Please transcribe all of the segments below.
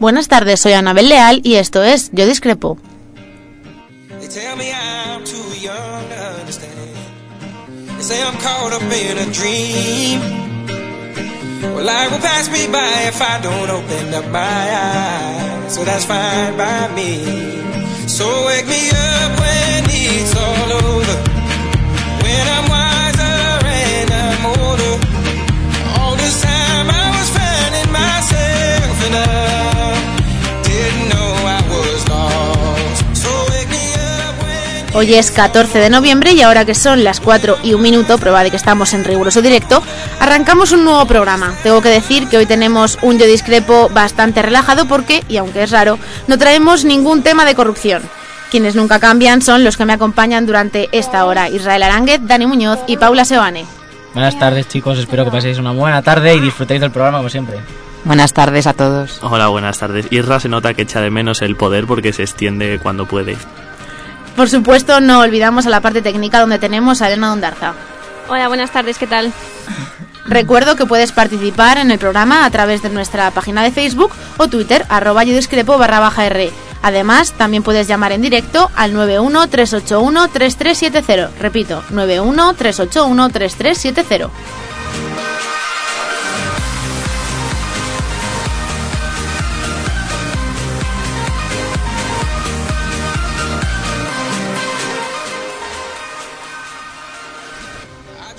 Buenas tardes, soy Anabel Leal y esto es Yo Discrepo. So wake me up when it's all over. Hoy es 14 de noviembre y ahora que son las 4 y un minuto, prueba de que estamos en riguroso directo, arrancamos un nuevo programa. Tengo que decir que hoy tenemos un Yo Discrepo bastante relajado porque, y aunque es raro, no traemos ningún tema de corrupción. Quienes nunca cambian son los que me acompañan durante esta hora, Israel Aránguez, Dani Muñoz y Paula Sebane. Buenas tardes chicos, espero que paséis una buena tarde y disfrutéis del programa como siempre. Buenas tardes a todos. Hola, buenas tardes. Irra se nota que echa de menos el poder porque se extiende cuando puede. Por supuesto, no olvidamos a la parte técnica donde tenemos a Elena Dondarza. Hola, buenas tardes, ¿qué tal? Recuerdo que puedes participar en el programa a través de nuestra página de Facebook o Twitter, arroba yo discrepo barra baja R. Además, también puedes llamar en directo al 91-381-3370. Repito, 91-381-3370.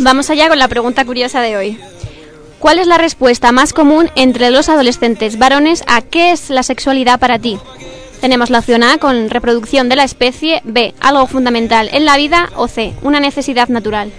Vamos allá con la pregunta curiosa de hoy. ¿Cuál es la respuesta más común entre los adolescentes varones a qué es la sexualidad para ti? Tenemos la opción A con reproducción de la especie, B, algo fundamental en la vida o C, una necesidad natural.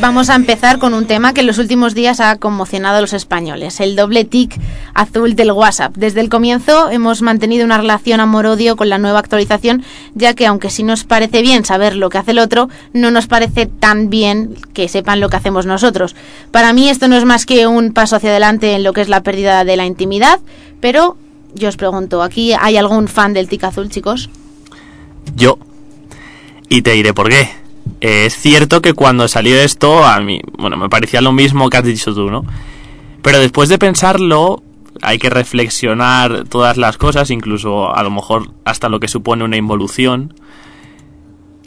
Vamos a empezar con un tema que en los últimos días ha conmocionado a los españoles, el doble tic azul del WhatsApp. Desde el comienzo hemos mantenido una relación amor-odio con la nueva actualización, ya que aunque sí nos parece bien saber lo que hace el otro, no nos parece tan bien que sepan lo que hacemos nosotros. Para mí esto no es más que un paso hacia adelante en lo que es la pérdida de la intimidad, pero yo os pregunto, ¿aquí hay algún fan del tic azul, chicos? Yo. Y te diré por qué. Es cierto que cuando salió esto, a mí, bueno, me parecía lo mismo que has dicho tú, ¿no? Pero después de pensarlo, hay que reflexionar todas las cosas, incluso a lo mejor hasta lo que supone una involución.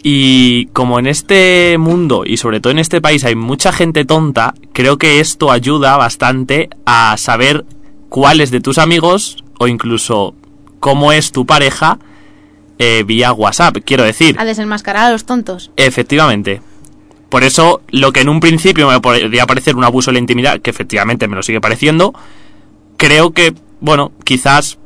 Y como en este mundo y sobre todo en este país hay mucha gente tonta, creo que esto ayuda bastante a saber cuáles de tus amigos o incluso cómo es tu pareja eh, vía WhatsApp. Quiero decir, A desenmascarar a los tontos. efectivamente. Por eso, lo que en un principio me podría parecer un abuso de la intimidad, que efectivamente me lo sigue pareciendo, creo que, bueno, quizás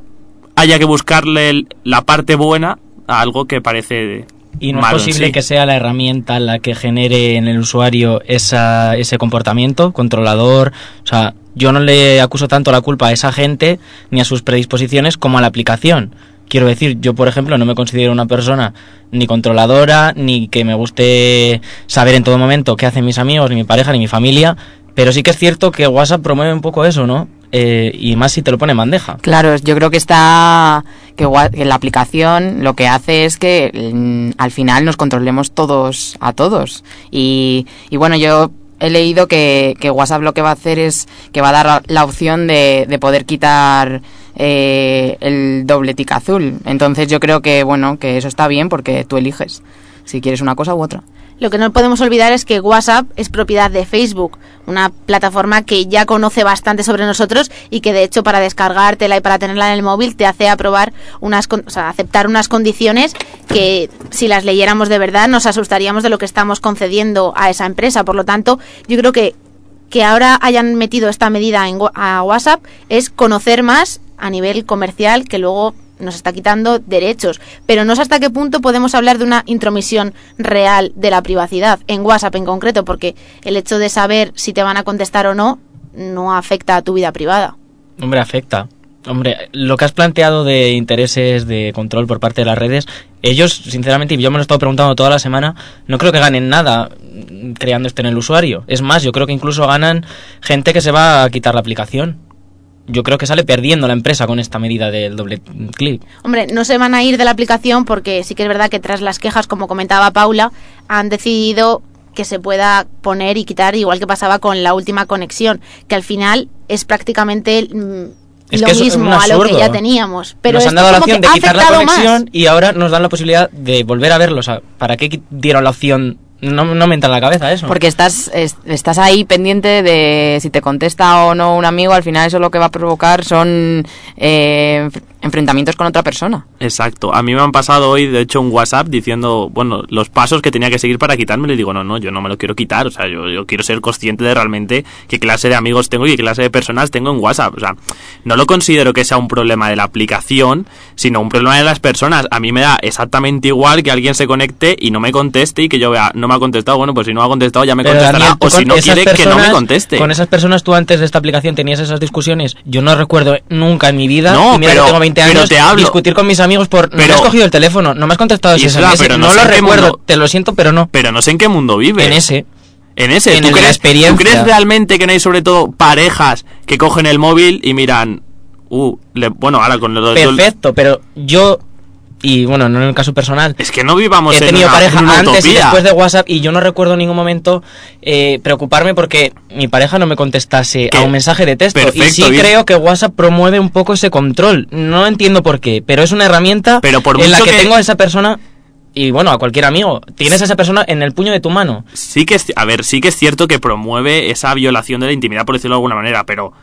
haya que buscarle la parte buena a algo que parece Y no malo es posible sí. que sea la herramienta la que genere en el usuario esa, ese comportamiento controlador. O sea, yo no le acuso tanto la culpa a esa gente ni a sus predisposiciones como a la aplicación. Quiero decir, yo por ejemplo no me considero una persona ni controladora, ni que me guste saber en todo momento qué hacen mis amigos, ni mi pareja, ni mi familia, pero sí que es cierto que WhatsApp promueve un poco eso, ¿no? Eh, y más si te lo pone en bandeja. Claro, yo creo que está que, la aplicación lo que hace es que mm, al final nos controlemos todos a todos. Y, y bueno, yo he leído que, que WhatsApp lo que va a hacer es que va a dar la opción de, de poder quitar eh, el doble tic azul. Entonces yo creo que bueno que eso está bien porque tú eliges si quieres una cosa u otra. Lo que no podemos olvidar es que WhatsApp es propiedad de Facebook, una plataforma que ya conoce bastante sobre nosotros y que de hecho para descargártela y para tenerla en el móvil te hace aprobar unas, aceptar unas condiciones que si las leyéramos de verdad nos asustaríamos de lo que estamos concediendo a esa empresa. Por lo tanto, yo creo que que ahora hayan metido esta medida en a WhatsApp es conocer más a nivel comercial que luego nos está quitando derechos. Pero no sé hasta qué punto podemos hablar de una intromisión real de la privacidad, en WhatsApp en concreto, porque el hecho de saber si te van a contestar o no no afecta a tu vida privada. Hombre, afecta. Hombre, lo que has planteado de intereses de control por parte de las redes, ellos, sinceramente, y yo me lo he estado preguntando toda la semana, no creo que ganen nada creando esto en el usuario. Es más, yo creo que incluso ganan gente que se va a quitar la aplicación. Yo creo que sale perdiendo la empresa con esta medida del doble clic. Hombre, no se van a ir de la aplicación porque sí que es verdad que tras las quejas, como comentaba Paula, han decidido que se pueda poner y quitar igual que pasaba con la última conexión, que al final es prácticamente mm, Es lo que mismo a lo que ya teníamos. Pero nos han dado la opción de quitar la conexión más. y ahora nos dan la posibilidad de volver a verlos. O sea, ¿Para qué dieron la opción? No, no me entra en la cabeza eso. Porque estás, es- estás ahí pendiente de si te contesta o no un amigo, al final eso lo que va a provocar son eh, enfrentamientos con otra persona. Exacto. A mí me han pasado hoy, de hecho, un WhatsApp diciendo, bueno, los pasos que tenía que seguir para quitarme. Le digo, no, no, yo no me lo quiero quitar. O sea, yo, yo quiero ser consciente de realmente qué clase de amigos tengo y qué clase de personas tengo en WhatsApp. O sea, no lo considero que sea un problema de la aplicación, sino un problema de las personas. A mí me da exactamente igual que alguien se conecte y no me conteste y que yo vea, no me ha contestado. Bueno, pues si no me ha contestado ya me Pero, contestará. Daniel, o si no quiere, que no me conteste. Con esas personas tú antes de esta aplicación tenías esas discusiones. Yo no recuerdo nunca en mi vida, No, mira pero- que tengo 20 pero años, te hablo. discutir con mis amigos por... no me Pero- has cogido el teléfono, no me has contestado ese Isla, pero no no sé lo recuerdo, mundo- te lo siento, pero no. Pero no sé en qué mundo vive. En ese. En ese, En ¿tú, el crees, experiencia. ¿tú crees realmente que no hay sobre todo parejas que cogen el móvil y miran, uh, le- bueno, ahora con lo Perfecto, pero yo... Y bueno, no en el caso personal, Es que no vivamos he en tenido una, pareja en una antes y después de WhatsApp y yo no recuerdo en ningún momento eh, preocuparme porque mi pareja no me contestase a un mensaje de texto. y sí bien. creo que WhatsApp promueve un poco ese control. No entiendo por qué, pero es una herramienta Pero por en la que, que- tengo a esa persona y bueno, a cualquier amigo. Tienes a esa persona en el puño de tu mano. Sí que es, a ver, sí que es cierto que promueve esa violación de la intimidad, por decirlo de alguna manera, pero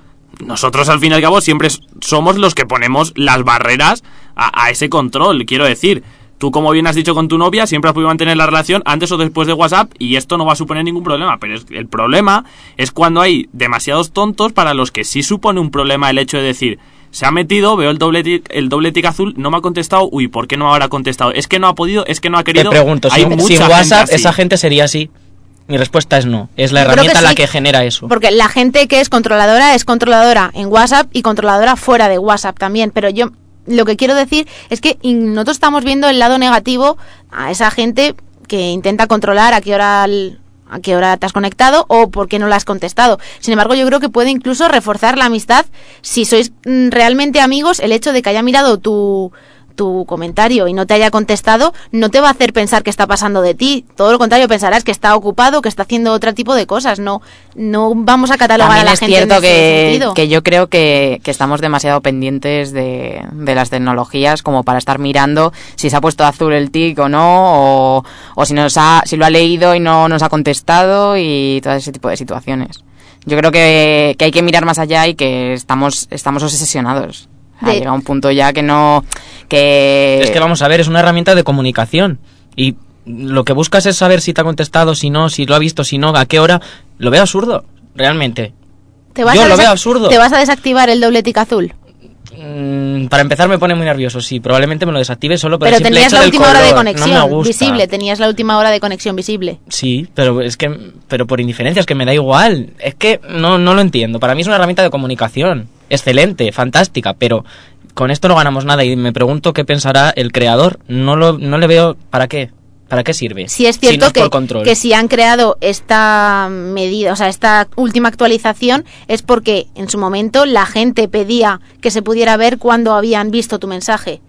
nosotros al fin y al cabo siempre somos los que ponemos las barreras a, a ese control, quiero decir. Tú, como bien has dicho con tu novia, siempre has podido mantener la relación antes o después de WhatsApp y esto no va a suponer ningún problema. Pero es- el problema es cuando hay demasiados tontos para los que sí supone un problema el hecho de decir, se ha metido, veo el doble tic, el doble tic azul, no me ha contestado, uy, ¿por qué no habrá contestado? Es que no ha podido, es que no ha Te querido. pregunto, Hay sin, mucha sin gente WhatsApp así. esa gente sería así. Mi respuesta es no. Es la Yo creo que herramienta la sí, que genera eso. Porque la gente que es controladora es controladora en WhatsApp y controladora fuera de WhatsApp también. Pero yo lo que quiero decir es que nosotros estamos viendo el lado negativo a esa gente que intenta controlar a qué hora a qué hora te has conectado o por qué no la has contestado. Sin embargo, yo creo que puede incluso reforzar la amistad si sois mm, realmente amigos. El hecho de que haya mirado tu tu comentario y no te haya contestado no te va a hacer pensar que está pasando de ti. Todo lo contrario, pensarás que está ocupado, que está haciendo otro tipo de cosas. No, no vamos a catalogar También a la es gente cierto que, que yo creo que, que estamos demasiado pendientes de, de las tecnologías como para estar mirando si se ha puesto azul el tic o no, o, o si, nos ha, si lo ha leído y no nos ha contestado y todo ese tipo de situaciones. Yo creo que, que hay que mirar más allá y que estamos, estamos obsesionados. Ha De- llegado un punto ya que no... Que, Es que vamos a ver, es una herramienta de comunicación. Y lo que buscas es saber si te ha contestado, si no, si lo ha visto, si no, a qué hora. Lo veo absurdo, realmente. ¿Te vas yo a lo veo absurdo. ¿Te vas a desactivar el doble tic azul? Mm, para empezar me pone muy nervioso, sí. Probablemente me lo desactive solo por Pero el tenías hecho la última hora de conexión No visible. Tenías la última hora de conexión visible. Sí, pero es que, pero por indiferencias que me da igual. Es que no, no lo entiendo. Para mí es una herramienta de comunicación. Excelente, fantástica, pero con esto no ganamos nada y me pregunto qué pensará el creador. No lo, no le veo para qué. ¿Para qué sirve? Sí es Si cierto no que, que si han creado esta medida, o sea, esta última actualización es porque en su momento la gente pedía que se pudiera ver cuando habían visto tu mensaje.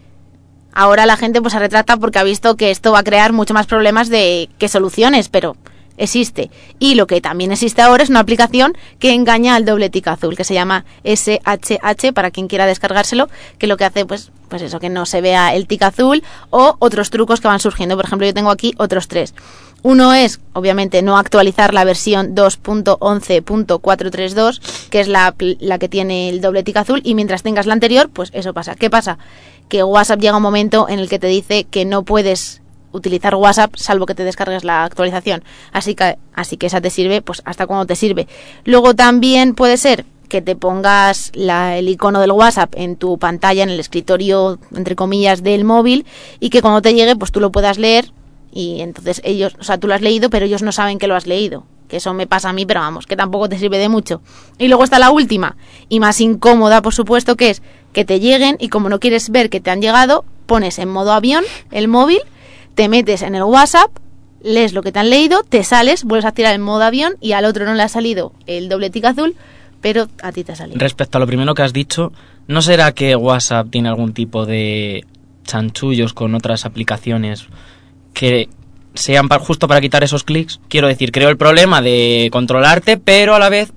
Ahora la gente pues se retrata porque ha visto que esto va a crear mucho más problemas de que soluciones, pero existe. Y lo que también existe ahora es una aplicación que engaña al doble tic azul, que se llama SHH para quien quiera descargárselo, que lo que hace pues pues eso que no se vea el tic azul o otros trucos que van surgiendo. Por ejemplo, yo tengo aquí otros tres. Uno es, obviamente, no actualizar la versión 2.11.432, que es la, la que tiene el doble tic azul, y mientras tengas la anterior, pues eso pasa. ¿Qué pasa? Que WhatsApp llega un momento en el que te dice que no puedes utilizar WhatsApp salvo que te descargues la actualización. Así que, así que esa te sirve pues hasta cuando te sirve. Luego también puede ser que te pongas la- el icono del WhatsApp en tu pantalla, en el escritorio, entre comillas, del móvil y que cuando te llegue pues tú lo puedas leer y entonces ellos, o sea, tú lo has leído pero ellos no saben que lo has leído. Que eso me pasa a mí, pero vamos, que tampoco te sirve de mucho. Y luego está la última y más incómoda, por supuesto, que es que te lleguen y como no quieres ver que te han llegado, pones en modo avión el móvil, te metes en el WhatsApp, lees lo que te han leído, te sales, vuelves a tirar el modo avión y al otro no le ha salido el doble tic azul, pero a ti te ha salido. Respecto a lo primero que has dicho, ¿no será que WhatsApp tiene algún tipo de chanchullos con otras aplicaciones que sean pa- justo para quitar esos clics? Quiero decir, creo el problema de controlarte, pero a la vez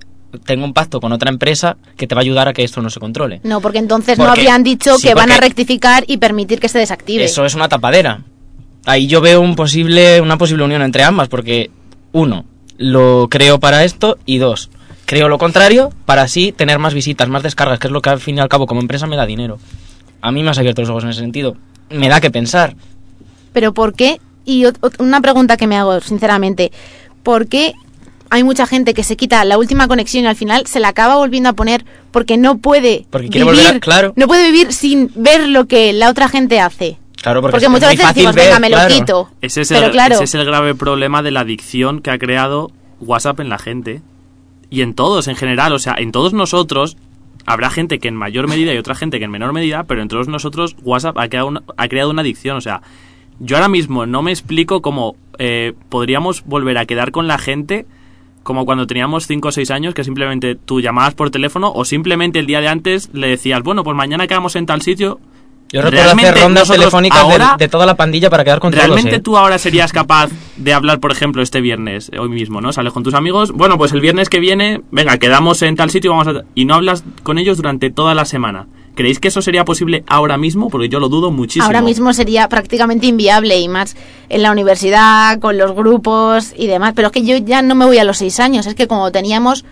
tengo un pacto con otra empresa que te va a ayudar a que esto no se controle. No, porque entonces no habrían dicho sí, que van a rectificar y permitir que se desactive. Eso es una tapadera. Ahí yo veo un posible, una posible unión entre ambas, porque uno, lo creo para esto y dos, creo lo contrario para así tener más visitas, más descargas, que es lo que al fin y al cabo como empresa me da dinero. A mí me has abierto los ojos en ese sentido. Me da que pensar. Pero ¿por qué? Y una pregunta que me hago, sinceramente, ¿por qué hay mucha gente que se quita la última conexión y al final se la acaba volviendo a poner porque no puede Porque quiere vivir, volver a- claro. no puede vivir sin ver lo que la otra gente hace? Claro, porque, Porque, es muchas veces decimos, ver, venga, me claro. lo quito. Ese es, Pero el, claro, ese es el grave problema de la adicción que ha creado WhatsApp en la gente. Y en todos, en general. O sea, en todos nosotros habrá gente que en mayor medida y otra gente que en menor medida, pero en todos nosotros WhatsApp ha creado una, ha creado una adicción. O sea, yo ahora mismo no me explico cómo eh, podríamos volver a quedar con la gente como cuando teníamos 5 o 6 años, que simplemente tú llamabas por teléfono o simplemente el día de antes le decías, bueno, pues mañana quedamos en tal sitio. Yo recuerdo hacer rondas telefónicas de- ahora- de, toda la pandilla para quedar con ¿Realmente todos, ¿eh? tú ahora serías capaz de hablar, por ejemplo, este viernes, eh, hoy mismo, ¿no? Sales con tus amigos, bueno, pues el viernes que viene, venga, quedamos en tal sitio y vamos a... Y no hablas con ellos durante toda la semana. ¿Creéis que eso sería posible ahora mismo? Porque yo lo dudo muchísimo. ahora mismo sería prácticamente inviable y más en la universidad, con los grupos y demás. Pero es que yo ya no me voy a los seis años, es que como teníamos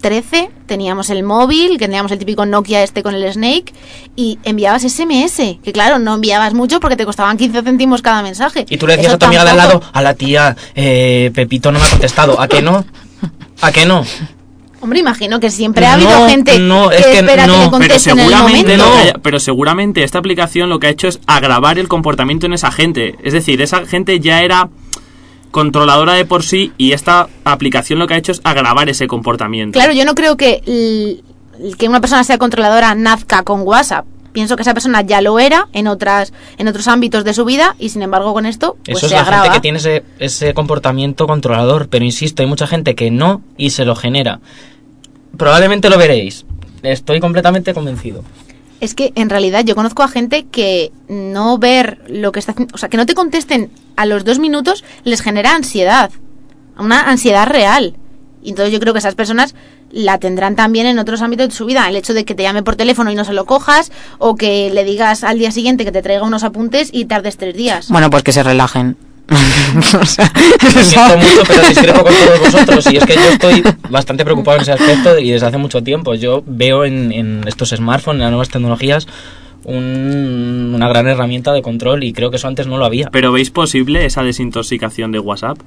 13, teníamos el móvil, que teníamos el típico Nokia este con el Snake, y enviabas SMS, que claro, no enviabas mucho porque te costaban 15 céntimos cada mensaje. Y tú le decías Eso a tu amiga de al lado, a la tía, eh, Pepito no me ha contestado. ¿A qué no? ¿A qué no? Hombre, imagino que siempre ha habido No, gente no, que, es que espera no. que le Pero en el seguramente, momento. haya- pero seguramente esta aplicación lo que ha hecho es agravar el comportamiento en esa gente. Es decir, esa gente ya era controladora de por sí y esta aplicación lo que ha hecho es agravar ese comportamiento. Claro, yo no creo que, que una persona sea controladora nazca con WhatsApp. Pienso que esa persona ya lo era en otras en otros ámbitos de su vida y sin embargo con esto pues Eso es se la agrava. gente que tiene ese, ese comportamiento controlador, pero insisto, hay mucha gente que no y se lo genera. Probablemente lo veréis. Estoy completamente convencido. Es que en realidad yo conozco a gente que no ver lo que está haciendo, o sea, que no te contesten a los dos minutos les genera ansiedad, una ansiedad real. Y entonces yo creo que esas personas la tendrán también en otros ámbitos de su vida. El hecho de que te llame por teléfono y no se lo cojas, o que le digas al día siguiente que te traiga unos apuntes y tardes tres días. Bueno, pues que se relajen. O sea, Lo siento mucho, pero discrepo con todos vosotros. Y es que yo estoy bastante preocupado en ese aspecto y desde hace mucho tiempo. Yo veo en, en estos smartphones, en las nuevas tecnologías, un- una gran herramienta de control y creo que eso antes no lo había. Pero ¿veis posible esa desintoxicación de WhatsApp?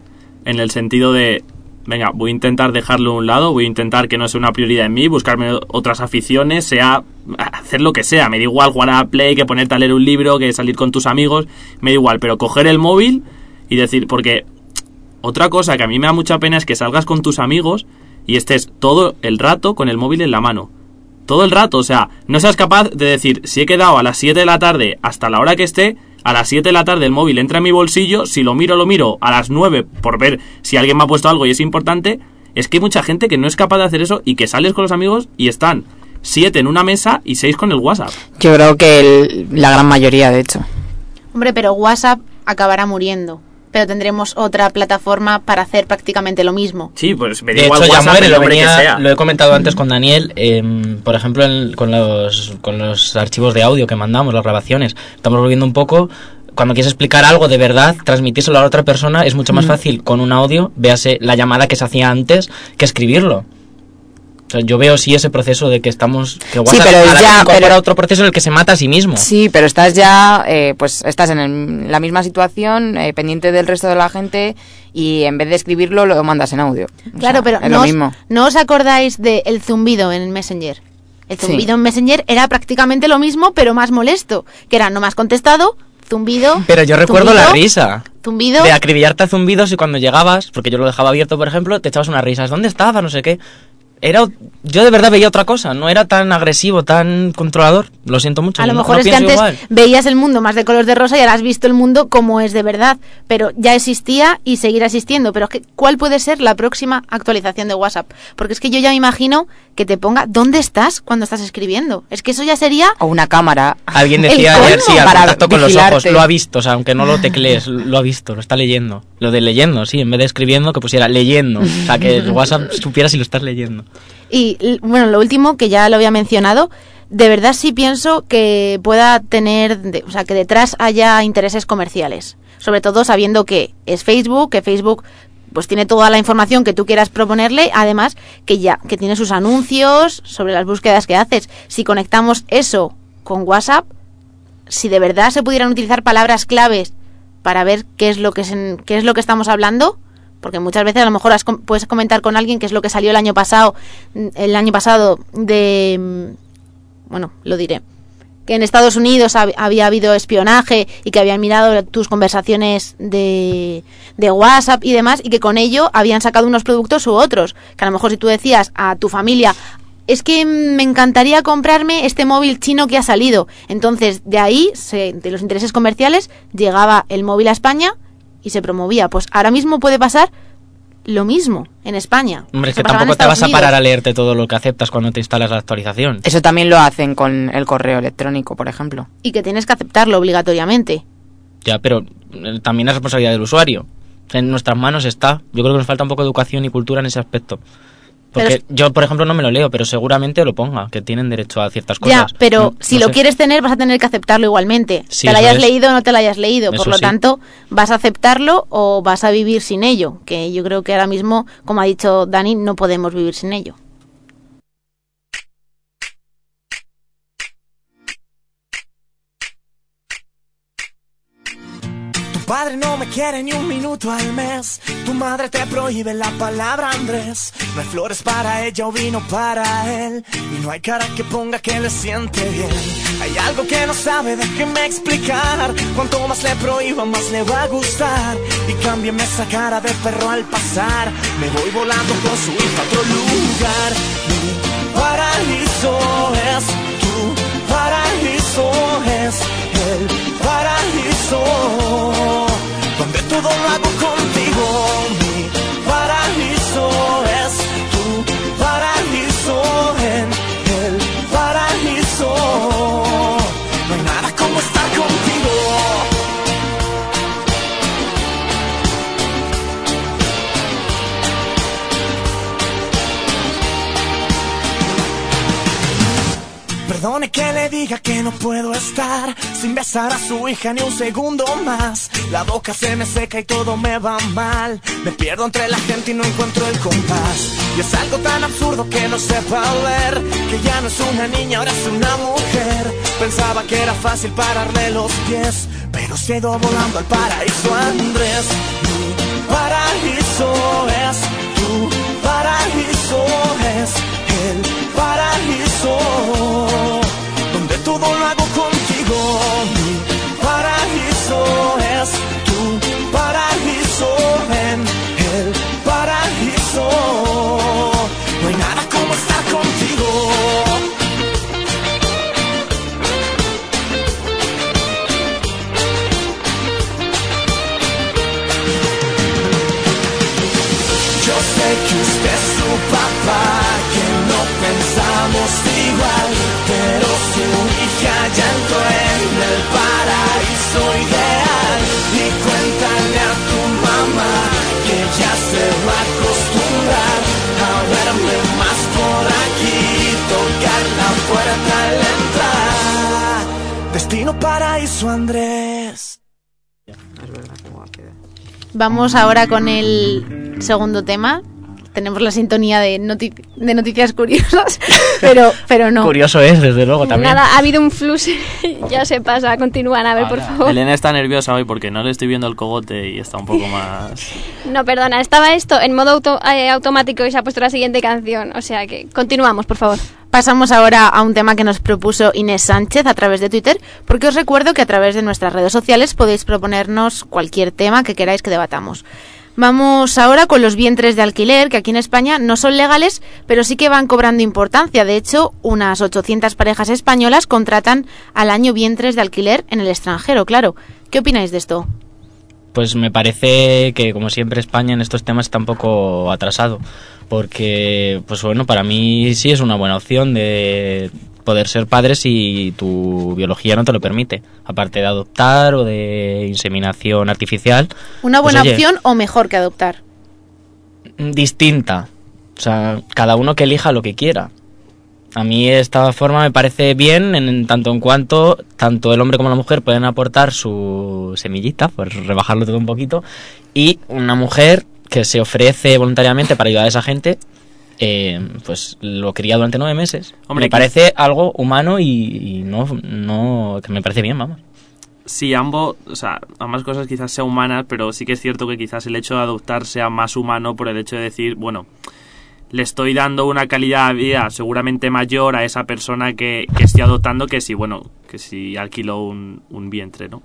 En el sentido de, venga, voy a intentar dejarlo a un lado, voy a intentar que no sea una prioridad en mí, buscarme otras aficiones, sea hacer lo que sea. Me da igual jugar a Play, que ponerte a leer un libro, que salir con tus amigos, me da igual. Pero coger el móvil y decir, porque otra cosa que a mí me da mucha pena es que salgas con tus amigos y estés todo el rato con el móvil en la mano. Todo el rato, o sea, no seas capaz de decir, si he quedado a las 7 de la tarde hasta la hora que esté, a las 7 de la tarde el móvil entra en mi bolsillo, si lo miro, lo miro a las 9 por ver si alguien me ha puesto algo y es importante, es que hay mucha gente que no es capaz de hacer eso y que sales con los amigos y están 7 en una mesa y 6 con el WhatsApp. yo creo que el- la gran mayoría, de hecho. Hombre, pero WhatsApp acabará muriendo. Pero tendremos otra plataforma para hacer prácticamente lo mismo. Sí, pues me De igual hecho, ya WhatsApp, muere, el lo, que venía- sea. lo he comentado antes con Daniel, em, por ejemplo, en- con, los, con los archivos de audio que mandamos, las grabaciones. Estamos volviendo un poco, cuando quieres explicar algo de verdad, transmitírselo a la otra persona es mucho más fácil con un audio, véase la llamada que se hacía antes, que escribirlo. Sea, yo veo sí ese proceso de que estamos que WhatsApp pero a la vez ya, pero- otro proceso en el que se mata a sí mismo. Sí, pero estás ya, eh, pues estás en el- la misma situación, eh, pendiente del resto de la gente y en vez de escribirlo lo mandas en audio. O Claro, sea, pero es no lo os, mismo. ¿no os acordáis del zumbido en Messenger? El Sí. zumbido en Messenger era prácticamente lo mismo, pero más molesto. Que era no has contestado, zumbido. Pero yo recuerdo zumbido, la risa. Zumbido. De acribillarte a zumbidos y cuando llegabas, porque yo lo dejaba abierto, por ejemplo, te echabas unas risas. ¿Dónde estaba? No sé qué. Era, yo de verdad veía otra cosa, no era tan agresivo, tan controlador. Lo siento mucho. A lo no- mejor no es que pienso antes igual. veías el mundo más de color de rosa y ahora has visto el mundo como es de verdad. Pero ya existía y seguirá existiendo. Pero es que, ¿cuál puede ser la próxima actualización de WhatsApp? Porque es que yo ya me imagino que te ponga ¿dónde estás cuando estás escribiendo? Es que eso ya sería O una cámara. Alguien decía ayer, sí, al contacto con los ojos, lo ha visto, o sea, aunque no lo teclees, lo ha visto, lo está leyendo. Lo de leyendo, sí, en vez de escribiendo, que pusiera leyendo. O sea, que el WhatsApp supiera si lo estás leyendo. Y bueno, lo último que ya lo había mencionado, de verdad sí pienso que pueda tener, de- o sea, que detrás haya intereses comerciales. Sobre todo sabiendo que es Facebook, que Facebook pues tiene toda la información que tú quieras proponerle, además que ya que tiene sus anuncios sobre las búsquedas que haces. Si conectamos eso con WhatsApp, si de verdad se pudieran utilizar palabras claves para ver qué es lo que se- qué es lo que estamos hablando, porque muchas veces a lo mejor puedes comentar con alguien qué es lo que salió el año pasado, el año pasado de mm, bueno, lo diré. Que en Estados Unidos hab- había habido espionaje y que habían mirado tus conversaciones de, de WhatsApp y demás y que con ello habían sacado unos productos u otros. Que a lo mejor si tú decías a tu familia, es que me encantaría comprarme este móvil chino que ha salido. Entonces, de ahí, se- de los intereses comerciales, llegaba el móvil a España y se promovía. Pues ahora mismo puede pasar lo mismo en España. Hombre, es que tampoco te vas a parar a leerte todo lo que aceptas cuando te instalas la actualización. Eso también lo hacen con el correo electrónico, por ejemplo. Y que tienes que aceptarlo obligatoriamente. Ya, pero eh, también es responsabilidad del usuario. En nuestras manos está. Yo creo que nos falta un poco de educación y cultura en ese aspecto. Pero Porque yo, por ejemplo, no me lo leo, pero seguramente lo ponga, que tienen derecho a ciertas Ya, cosas. pero No- si no lo sé. quieres tener vas a tener que aceptarlo igualmente. Sí, te la eso hayas es. leído o no te la hayas leído. Por lo sí. tanto, vas a aceptarlo o vas a vivir sin ello. Que yo creo que ahora mismo, como ha dicho Dani, no podemos vivir sin ello. Padre no me quiere ni un minuto al mes. Tu madre te prohíbe la palabra Andrés. No hay flores para ella o vino para él. Y no hay cara que ponga que le siente bien. Hay algo que no sabe, déjeme explicar. Cuanto más le prohíba, más le va a gustar. Y cámbiame esa cara de perro al pasar. Me voy volando con su hija a otro lugar. Mi paraíso es tu paraíso es el paraíso donde todo lo hago contigo Que le diga que no puedo estar sin besar a su hija ni un segundo más. La boca se me seca y todo me va mal. Me pierdo entre la gente y no encuentro el compás. Y es algo tan absurdo que no sepa ver que ya no es una niña, ahora es una mujer. Pensaba que era fácil pararle los pies, pero se ha ido volando al paraíso Andrés. Mi paraíso es tu paraíso es el paraíso todo lo hago contigo. Paraíso Andrés. Vamos ahora con el segundo tema. tenemos la sintonía de, noti- de noticias curiosas, pero, pero no. Curioso es, desde luego, también. Nada, ha habido un flux. ya se pasa. Continúan, a ver, por favor. Elena está nerviosa hoy porque no le estoy viendo el cogote y está un poco más... No, perdona, estaba esto en modo auto- eh, automático y se ha puesto la siguiente canción. O sea que continuamos, por favor. Pasamos ahora a un tema que nos propuso Inés Sánchez a través de Twitter, porque os recuerdo que a través de nuestras redes sociales podéis proponernos cualquier tema que queráis que debatamos. Vamos ahora con los vientres de alquiler, que aquí en España no son legales, pero sí que van cobrando importancia. De hecho, unas 800 parejas españolas contratan al año vientres de alquiler en el extranjero, claro. ¿Qué opináis de esto? Pues me parece que, como siempre, España en estos temas está un poco atrasado. Porque, pues bueno, para mí sí es una buena opción de poder ser padre si tu biología no te lo permite. Aparte de adoptar o de inseminación artificial. ¿Una pues, buena oye, opción o mejor que adoptar? Distinta. O sea, cada uno que elija lo que quiera. A mí esta forma me parece bien en tanto en cuanto tanto el hombre como la mujer pueden aportar su semillita, por rebajarlo todo un poquito, y una mujer que se ofrece voluntariamente para ayudar a esa gente, eh, pues lo cría durante nueve meses. Hombre, me parece algo humano y, y no, no, que me parece bien, vamos. Sí, ambos, o sea, ambas cosas quizás sean humanas, pero sí que es cierto que quizás el hecho de adoptar sea más humano por el hecho de decir, bueno, le estoy dando una calidad de vida seguramente mayor a esa persona que, que estoy adoptando que si, bueno, que si alquilo un, un vientre, ¿no?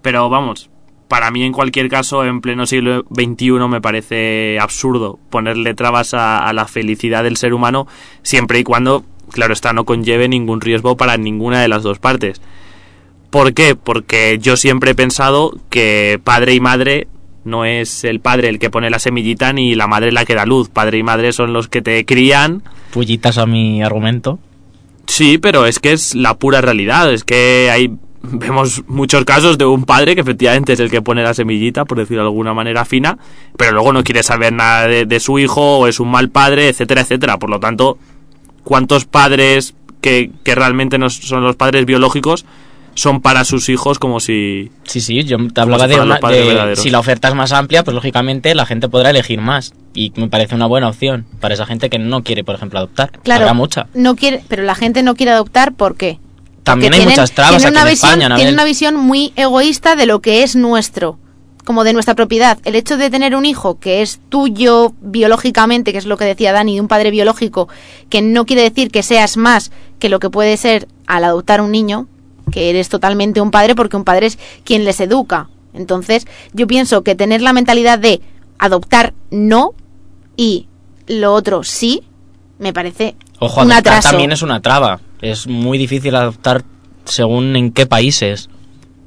Pero vamos, para mí en cualquier caso, en pleno siglo XXI me parece absurdo ponerle trabas a, a la felicidad del ser humano siempre y cuando, claro está, no conlleve ningún riesgo para ninguna de las dos partes. ¿Por qué? Porque yo siempre he pensado que padre y madre no es el padre el que pone la semillita ni la madre la que da luz. Padre y madre son los que te crían. Pullitas a mi argumento. Sí, pero es que es la pura realidad. Es que hay vemos muchos casos de un padre que efectivamente es el que pone la semillita, por decirlo de alguna manera fina, pero luego no quiere saber nada de, de su hijo o es un mal padre, etcétera, etcétera. Por lo tanto, ¿cuántos padres que, que realmente no son los padres biológicos son para sus hijos como si... Sí, sí, yo te hablaba si de, una, si la oferta es más amplia, pues lógicamente la gente podrá elegir más. Y me parece una buena opción para esa gente que no quiere, por ejemplo, adoptar. Claro, Habrá mucha. no quiere, pero la gente no quiere adoptar ¿por qué? También Porque hay muchas trabas aquí una en visión, España, Anabel. tienen una visión muy egoísta de lo que es nuestro, como de nuestra propiedad. El hecho de tener un hijo que es tuyo biológicamente, que es lo que decía Dani, de un padre biológico, que no quiere decir que seas más que lo que puede ser al adoptar un niño, que eres totalmente un padre porque un padre es quien les educa. Entonces, yo pienso que tener la mentalidad de adoptar no y lo otro sí, me parece Ojo, un adoptar atraso. también es una traba. Es muy difícil adoptar según en qué países.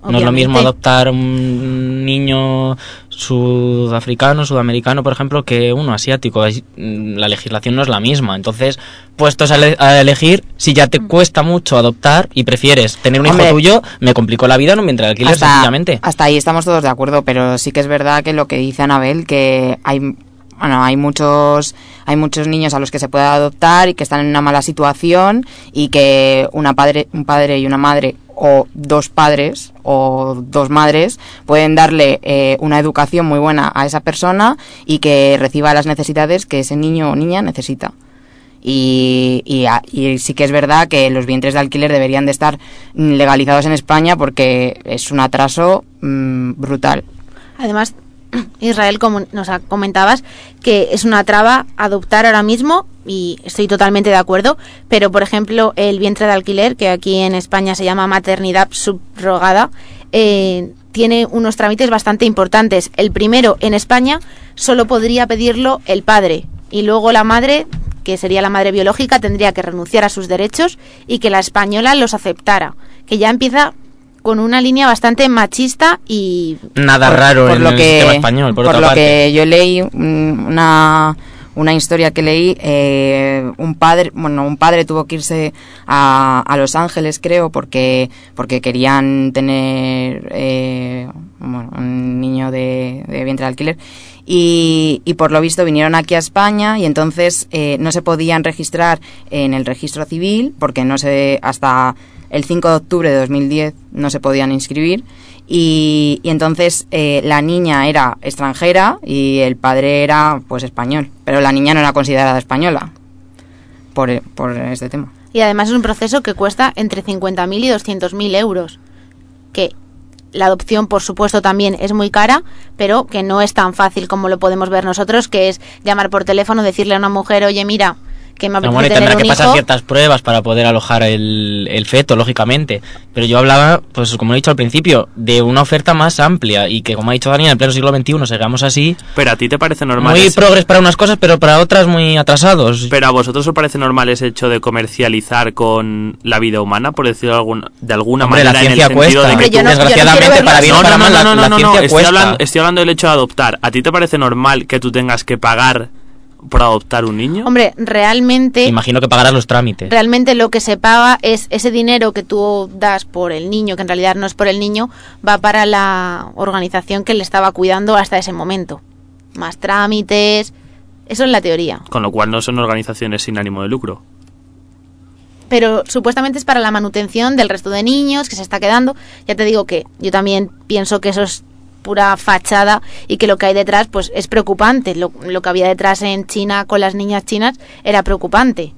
No es lo mismo adoptar un niño sudafricano, sudamericano, por ejemplo, que uno asiático. Mm, La legislación no es la misma. Entonces, puestos a, ele- a elegir, si ya te cuesta mucho adoptar y prefieres tener un Hombre. hijo tuyo, me complicó la vida, no mientras alquiler hasta, sencillamente. hasta ahí estamos todos de acuerdo, pero sí que es verdad que lo que dice Anabel, que hay bueno, hay muchos hay muchos niños a los que se puede adoptar y que están en una mala situación y que una padre un padre y una madre o dos padres o dos madres pueden darle eh, una educación muy buena a esa persona y que reciba las necesidades que ese niño o niña necesita. Y, y, y sí que es verdad que los vientres de alquiler deberían de estar legalizados en España porque es un atraso mm, brutal. Además, Israel, como nos comentabas, que es una traba adoptar ahora mismo, y estoy totalmente de acuerdo, pero por ejemplo, el vientre de alquiler, que aquí en España se llama maternidad subrogada, eh, tiene unos trámites bastante importantes. El primero, en España, solo podría pedirlo el padre, y luego la madre, que sería la madre biológica, tendría que renunciar a sus derechos y que la española los aceptara, que ya empieza con una línea bastante machista y Nada raro en el sistema español, por, otra lo parte. que yo leí mm, una una historia que leí eh, un padre bueno un padre tuvo que irse a, a Los Ángeles creo porque porque querían tener eh, un niño de, de vientre de alquiler. Y, y por lo visto vinieron aquí a España y entonces eh, no se podían registrar en el registro civil porque no se hasta el 5 de octubre de 2010 no se podían inscribir y, entonces eh, la niña era extranjera y el padre era pues español, pero la niña no era considerada española por, por este tema. Y además es un proceso que cuesta entre 50.000 y 200.000 euros. Que la adopción, por supuesto, también es muy cara, pero que no es tan fácil como lo podemos ver nosotros, que es llamar por teléfono, decirle a una mujer, oye, mira, que me No, apetece bueno, y tener tendrá un que pasar hijo. ciertas pruebas para poder alojar el, el feto, lógicamente. Pero yo hablaba, pues como he dicho al principio, de una oferta más amplia y que, como ha dicho Dani, en el pleno siglo XXI sigamos así. Pero a ti te parece normal. Muy ese- progres para unas cosas, pero para otras muy atrasados. Pero a vosotros os parece normal ese hecho de comercializar con la vida humana, por decirlo de alguna, de alguna Hombre, manera, la en el ciencia sentido cuesta. de que tú- no- Desgraciadamente, para bien o No, para no, mal, no, la, no, no, la no, no, ciencia estoy cuesta. hablando, estoy hablando del hecho de adoptar. ¿A ti te parece normal que tú tengas que pagar por adoptar un niño? Hombre, realmente, Imagino que pagarás los trámites. realmente lo que se paga es ese dinero que tú das por el niño, que en realidad no es por el niño, va para la organización que le estaba cuidando hasta ese momento. Más trámites, eso es la teoría. Con lo cual no son organizaciones sin ánimo de lucro. pero supuestamente es para la manutención del resto de niños que se está quedando. Ya te digo que yo también pienso que eso es pura fachada y que lo que hay detrás pues es preocupante. Lo, lo que había detrás en China con las niñas chinas era preocupante.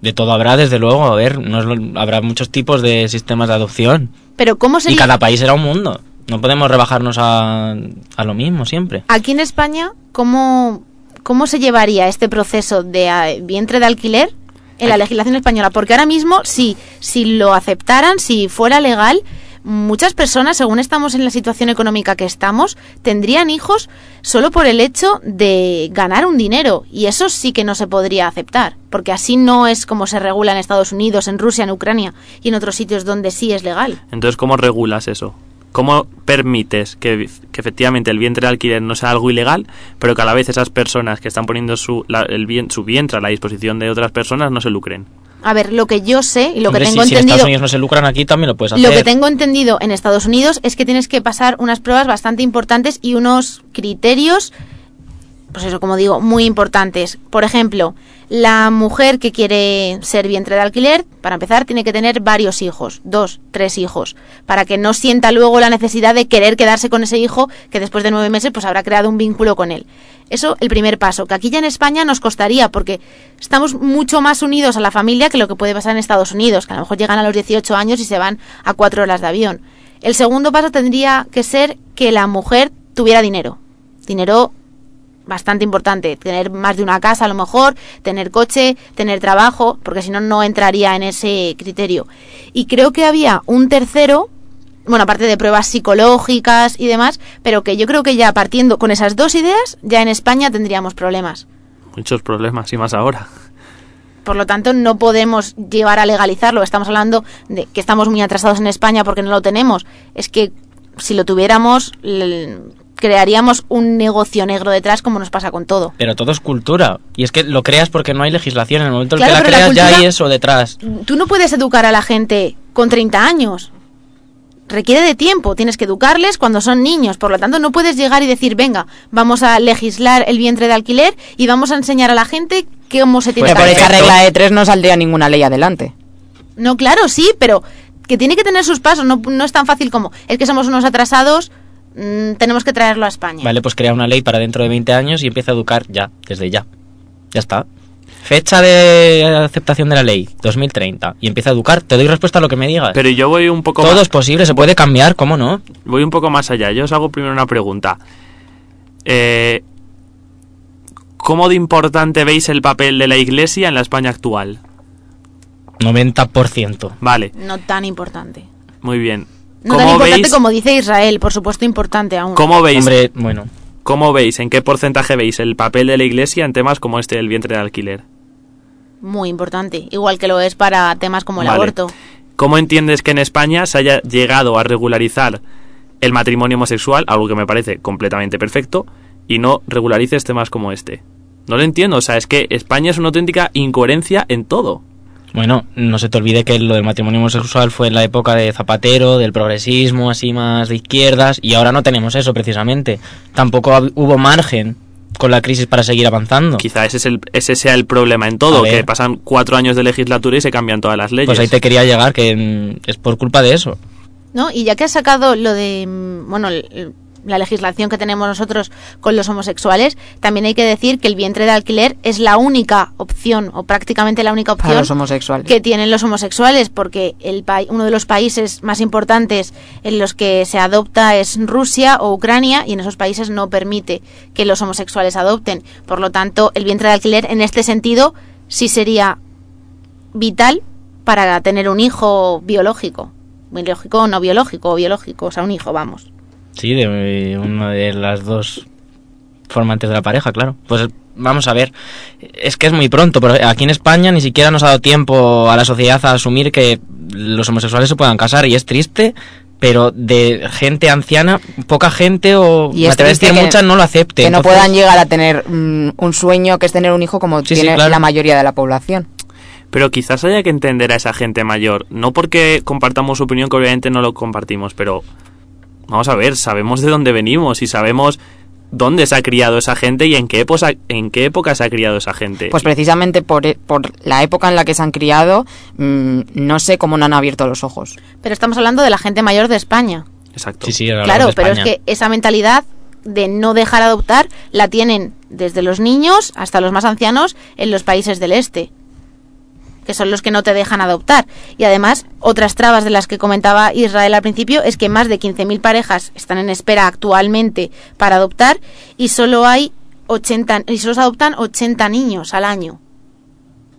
De todo habrá, desde luego. A ver, no es lo- habrá muchos tipos de sistemas de adopción. Pero ¿cómo se Y cada país será un mundo. No podemos rebajarnos a, a lo mismo siempre. aquí en España cómo cómo se llevaría este proceso de eh, vientre de alquiler en la legislación española? Porque ahora mismo si si lo aceptaran, si fuera legal, muchas personas, según estamos en la situación económica que estamos, tendrían hijos solo por el hecho de ganar un dinero. Y eso sí que no se podría aceptar, porque así no es como se regula en Estados Unidos, en Rusia, en Ucrania y en otros sitios donde sí es legal. Entonces, ¿cómo regulas eso? ¿Cómo permites que, efectivamente el vientre de alquiler no sea algo ilegal, pero que a la vez esas personas que están poniendo su, la- el su vientre a la disposición de otras personas no se lucren? A ver, lo que yo sé y lo Hombre, que si- tengo si, en entendido Estados Unidos no se lucran aquí, también lo puedes hacer. Lo que tengo entendido en Estados Unidos es que tienes que pasar unas pruebas bastante importantes y unos criterios, pues eso, como digo, muy importantes. Por ejemplo, la mujer que quiere ser vientre de alquiler, para empezar, tiene que tener varios hijos, dos, tres hijos, para que no sienta luego la necesidad de querer quedarse con ese hijo que después de nueve meses pues habrá creado un vínculo con él. Eso, el primer paso, que aquí ya en España nos costaría, porque estamos mucho más unidos a la familia que lo que puede pasar en Estados Unidos, que a lo mejor llegan a los 18 años y se van a cuatro horas de avión. El segundo paso tendría que ser que la mujer tuviera dinero. Dinero bastante importante. Tener más de una casa a lo mejor, tener coche, tener trabajo, porque si no, no entraría en ese criterio. Y creo que había un tercero, bueno, aparte de pruebas psicológicas y demás, pero que yo creo que ya partiendo con esas dos ideas, ya en España tendríamos problemas. Muchos problemas y más ahora. Por lo tanto, no podemos llevar a legalizarlo. Estamos hablando de que estamos muy atrasados en España porque no lo tenemos. Es que si lo tuviéramos, crearíamos un negocio negro detrás como nos pasa con todo. Pero todo es cultura. Y es que lo creas porque no hay legislación. En el momento en Claro, que la creas ya hay eso detrás. Tú no puedes educar a la gente con 30 años. Requiere de tiempo, tienes que educarles cuando son niños, por lo tanto no puedes llegar y decir, venga, vamos a legislar el vientre de alquiler y vamos a enseñar a la gente cómo se tiene Pues que por hacer. esa perfecto. regla de tres no saldría ninguna ley adelante. No, claro, sí, pero que tiene que tener sus pasos, no, no es tan fácil como, es que somos unos atrasados, mm, tenemos que traerlo a España. Vale, pues crea una ley para dentro de 20 años y empieza a educar ya, desde ya. Ya está. Fecha de aceptación de la ley, 2030. Y empieza a educar. Te doy respuesta a lo que me digas. Pero yo voy un poco Todo más, es posible, se puede cambiar, ¿cómo no? voy un poco más allá. Yo os hago primero una pregunta. Eh, ¿Cómo de importante veis el papel de la Iglesia en la España actual? 90%. Vale, No tan importante. muy bien. No tan ¿Cómo importante veis, como dice Israel, por supuesto importante aún. cómo veis, Hombre, bueno. cómo veis, en qué porcentaje veis el papel de la Iglesia en temas como este del vientre de alquiler? Muy importante, igual que lo es para temas como el Vale. aborto. ¿Cómo entiendes que en España se haya llegado a regularizar el matrimonio homosexual, algo que me parece completamente perfecto, y no regularices temas como este? No lo entiendo, o sea, es que España es una auténtica incoherencia en todo. Bueno, no se te olvide que lo del matrimonio homosexual fue en la época de Zapatero, del progresismo, así más de izquierdas, y ahora no tenemos eso precisamente. Tampoco hubo margen con la crisis para seguir avanzando. Quizá ese, es el, ese sea el problema en todo, que pasan cuatro años de legislatura y se cambian todas las leyes. Pues ahí te quería llegar, que mm, es por culpa de eso. ¿no? Y ya que has sacado lo de, mm, bueno, el- la legislación que tenemos nosotros con los homosexuales, también hay que decir que el vientre de alquiler es la única opción, o prácticamente la única opción los que tienen los homosexuales, porque el uno de los países más importantes en los que se adopta es Rusia o Ucrania, y en esos países no permite que los homosexuales adopten. Por lo tanto, el vientre de alquiler en este sentido sí sería vital para tener un hijo biológico. Biológico o no biológico, o biológico, o sea, un hijo, vamos. Sí, de eh, una de las dos formantes de la pareja, claro. Pues vamos a ver. Es que es muy pronto, pero aquí en España ni siquiera nos ha dado tiempo a la sociedad a asumir que los homosexuales se puedan casar y es triste, pero de gente anciana, poca gente o Y me es atrevo a decir triste que- mucha no lo acepte. que no Entonces, puedan llegar a tener mm, un sueño que es tener un hijo como Sí, sí, tiene claro. la mayoría de la población. Pero quizás haya que entender a esa gente mayor, no porque compartamos su opinión, que obviamente no lo compartimos, pero vamos a ver, sabemos de dónde venimos y sabemos dónde se ha criado esa gente y en qué época, en qué época se ha criado esa gente. Pues precisamente por, e- por la época en la que se han criado, mm, no sé cómo no han abierto los ojos. Pero estamos hablando de la gente mayor de España. Exacto. Sí, sí, Claro, de pero es que esa mentalidad de no dejar adoptar la tienen desde los niños hasta los más ancianos en los países del este, que son los que no te dejan adoptar. Y además, otras trabas de las que comentaba Israel al principio es que más de 15.000 parejas están en espera actualmente para adoptar y solo hay 80 y solo se adoptan 80 niños al año.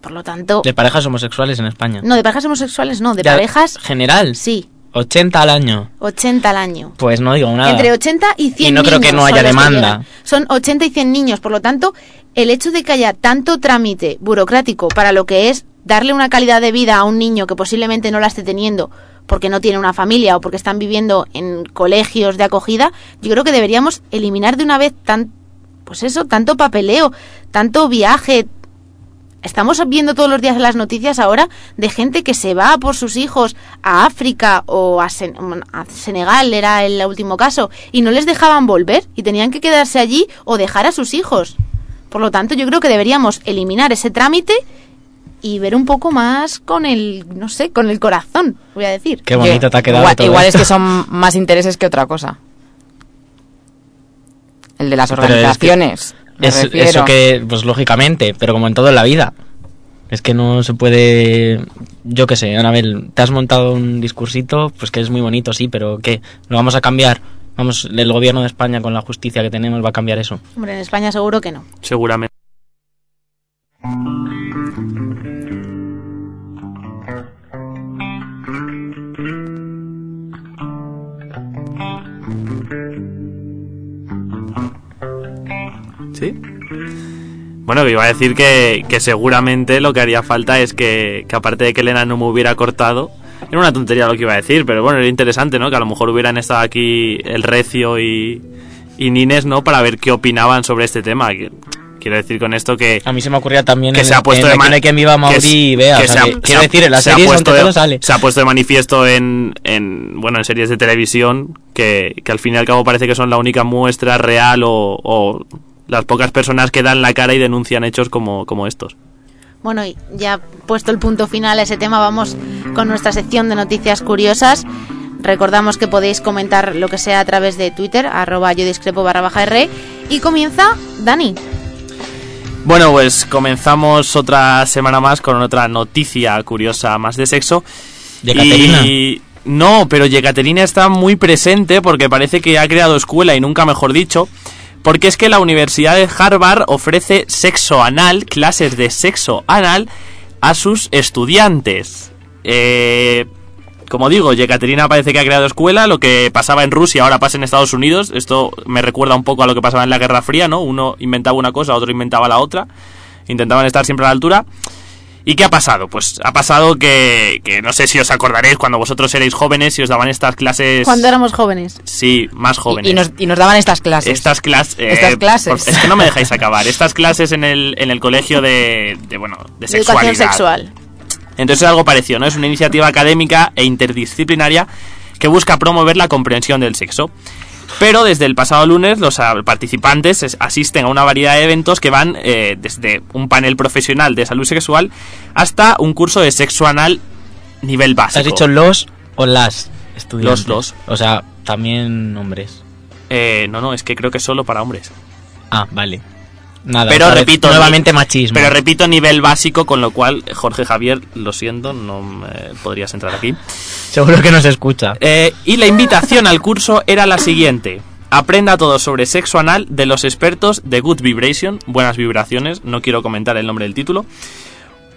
Por lo tanto, De parejas homosexuales en España. no de parejas homosexuales, no, de parejas General. sí, 80 al año. 80 al año. Pues no digo nada. Entre 80 y 100 Y no creo que no haya demanda. Son 80 y 100 niños, por lo tanto, el hecho de que haya tanto trámite burocrático para lo que es darle una calidad de vida a un niño que posiblemente no la esté teniendo porque no tiene una familia o porque están viviendo en colegios de acogida, yo creo que deberíamos eliminar de una vez tan pues eso, tanto papeleo, tanto viaje, Estamos viendo todos los días las noticias ahora de gente que se va por sus hijos a África o a Senegal, era el último caso, y no les dejaban volver y tenían que quedarse allí o dejar a sus hijos. Por lo tanto, yo creo que deberíamos eliminar ese trámite y ver un poco más con el, no sé, con el corazón, voy a decir. Qué bonito te ha quedado Igual, todo igual es que son más intereses que otra cosa. El de las Pero es que organizaciones. me Es- refiero. eso que, pues lógicamente, pero como en todo en la vida. Es que no se puede. Yo qué sé, Anabel, te has montado un discursito, pues que es muy bonito, sí, pero ¿qué? ¿Lo vamos a cambiar? Vamos, el gobierno de España con la justicia que tenemos va a cambiar eso. Hombre, en España seguro que no. Seguramente. ¿Sí? Bueno, que iba a decir que, que seguramente lo que haría falta es que, que aparte de que Elena no me hubiera cortado, era una tontería lo que iba a decir, pero bueno, era interesante, ¿no? Que a lo mejor hubieran estado aquí el Recio y, y Nines, ¿no? Para ver qué opinaban sobre este tema. Quiero decir con esto que, A mí se me ocurría también que en, se ha puesto en de viva Mauri que y vea. que o sea, se ha- que- se quiero ha- decir, en las se ha puesto de- todo sale. se ha puesto de manifiesto en, en bueno en series de televisión que, que al fin y al cabo parece que son la única muestra real o, o las pocas personas que dan la cara y denuncian hechos como, como estos. Bueno, y ya puesto el punto final a ese tema, vamos con nuestra sección de noticias curiosas. Recordamos que podéis comentar lo que sea a través de Twitter, arroba yo discrepo barra baja R. Y comienza Dani. Bueno, pues comenzamos otra semana más con otra noticia curiosa más de sexo. ¿De Caterina? Y no, pero Yekaterina está muy presente porque parece que ha creado escuela y nunca mejor dicho. Porque es que la Universidad de Harvard ofrece sexo anal, clases de sexo anal, a sus estudiantes. Eh, como digo, Yekaterina parece que ha creado escuela, lo que pasaba en Rusia ahora pasa en Estados Unidos. Esto me recuerda un poco a lo que pasaba en la Guerra Fría, ¿no? Uno inventaba una cosa, otro inventaba la otra. Intentaban estar siempre a la altura. ¿Y qué ha pasado? Pues ha pasado que, que no sé si os acordaréis cuando vosotros erais jóvenes y os daban estas clases... Cuando éramos jóvenes. Sí, más jóvenes. Y, nos, y nos daban estas clases. Estas, clas- eh, Estas clases. por- es que no me dejáis acabar. Estas clases en el, en el colegio de, de, bueno, de De educación sexualidad. sexual. Entonces es algo parecido, ¿no? Es una iniciativa académica e interdisciplinaria que busca promover la comprensión del sexo. Pero desde el pasado lunes los participantes es- asisten a una variedad de eventos que van eh, desde un panel profesional de salud sexual hasta un curso de sexo anal nivel básico. ¿Has dicho los o las estudiantes? Los, los. O sea, también hombres. Eh, no, no, es que creo que es solo para hombres. Ah, vale. Nada, Pero repito, nuevamente machismo. Pero repito, nivel básico, con lo cual, Jorge Javier, lo siento, no eh, podrías entrar aquí. Seguro que no se escucha. Eh, y la invitación al curso era la siguiente. Aprenda todo sobre sexo anal de los expertos de Good Vibration, buenas vibraciones, no quiero comentar el nombre del título.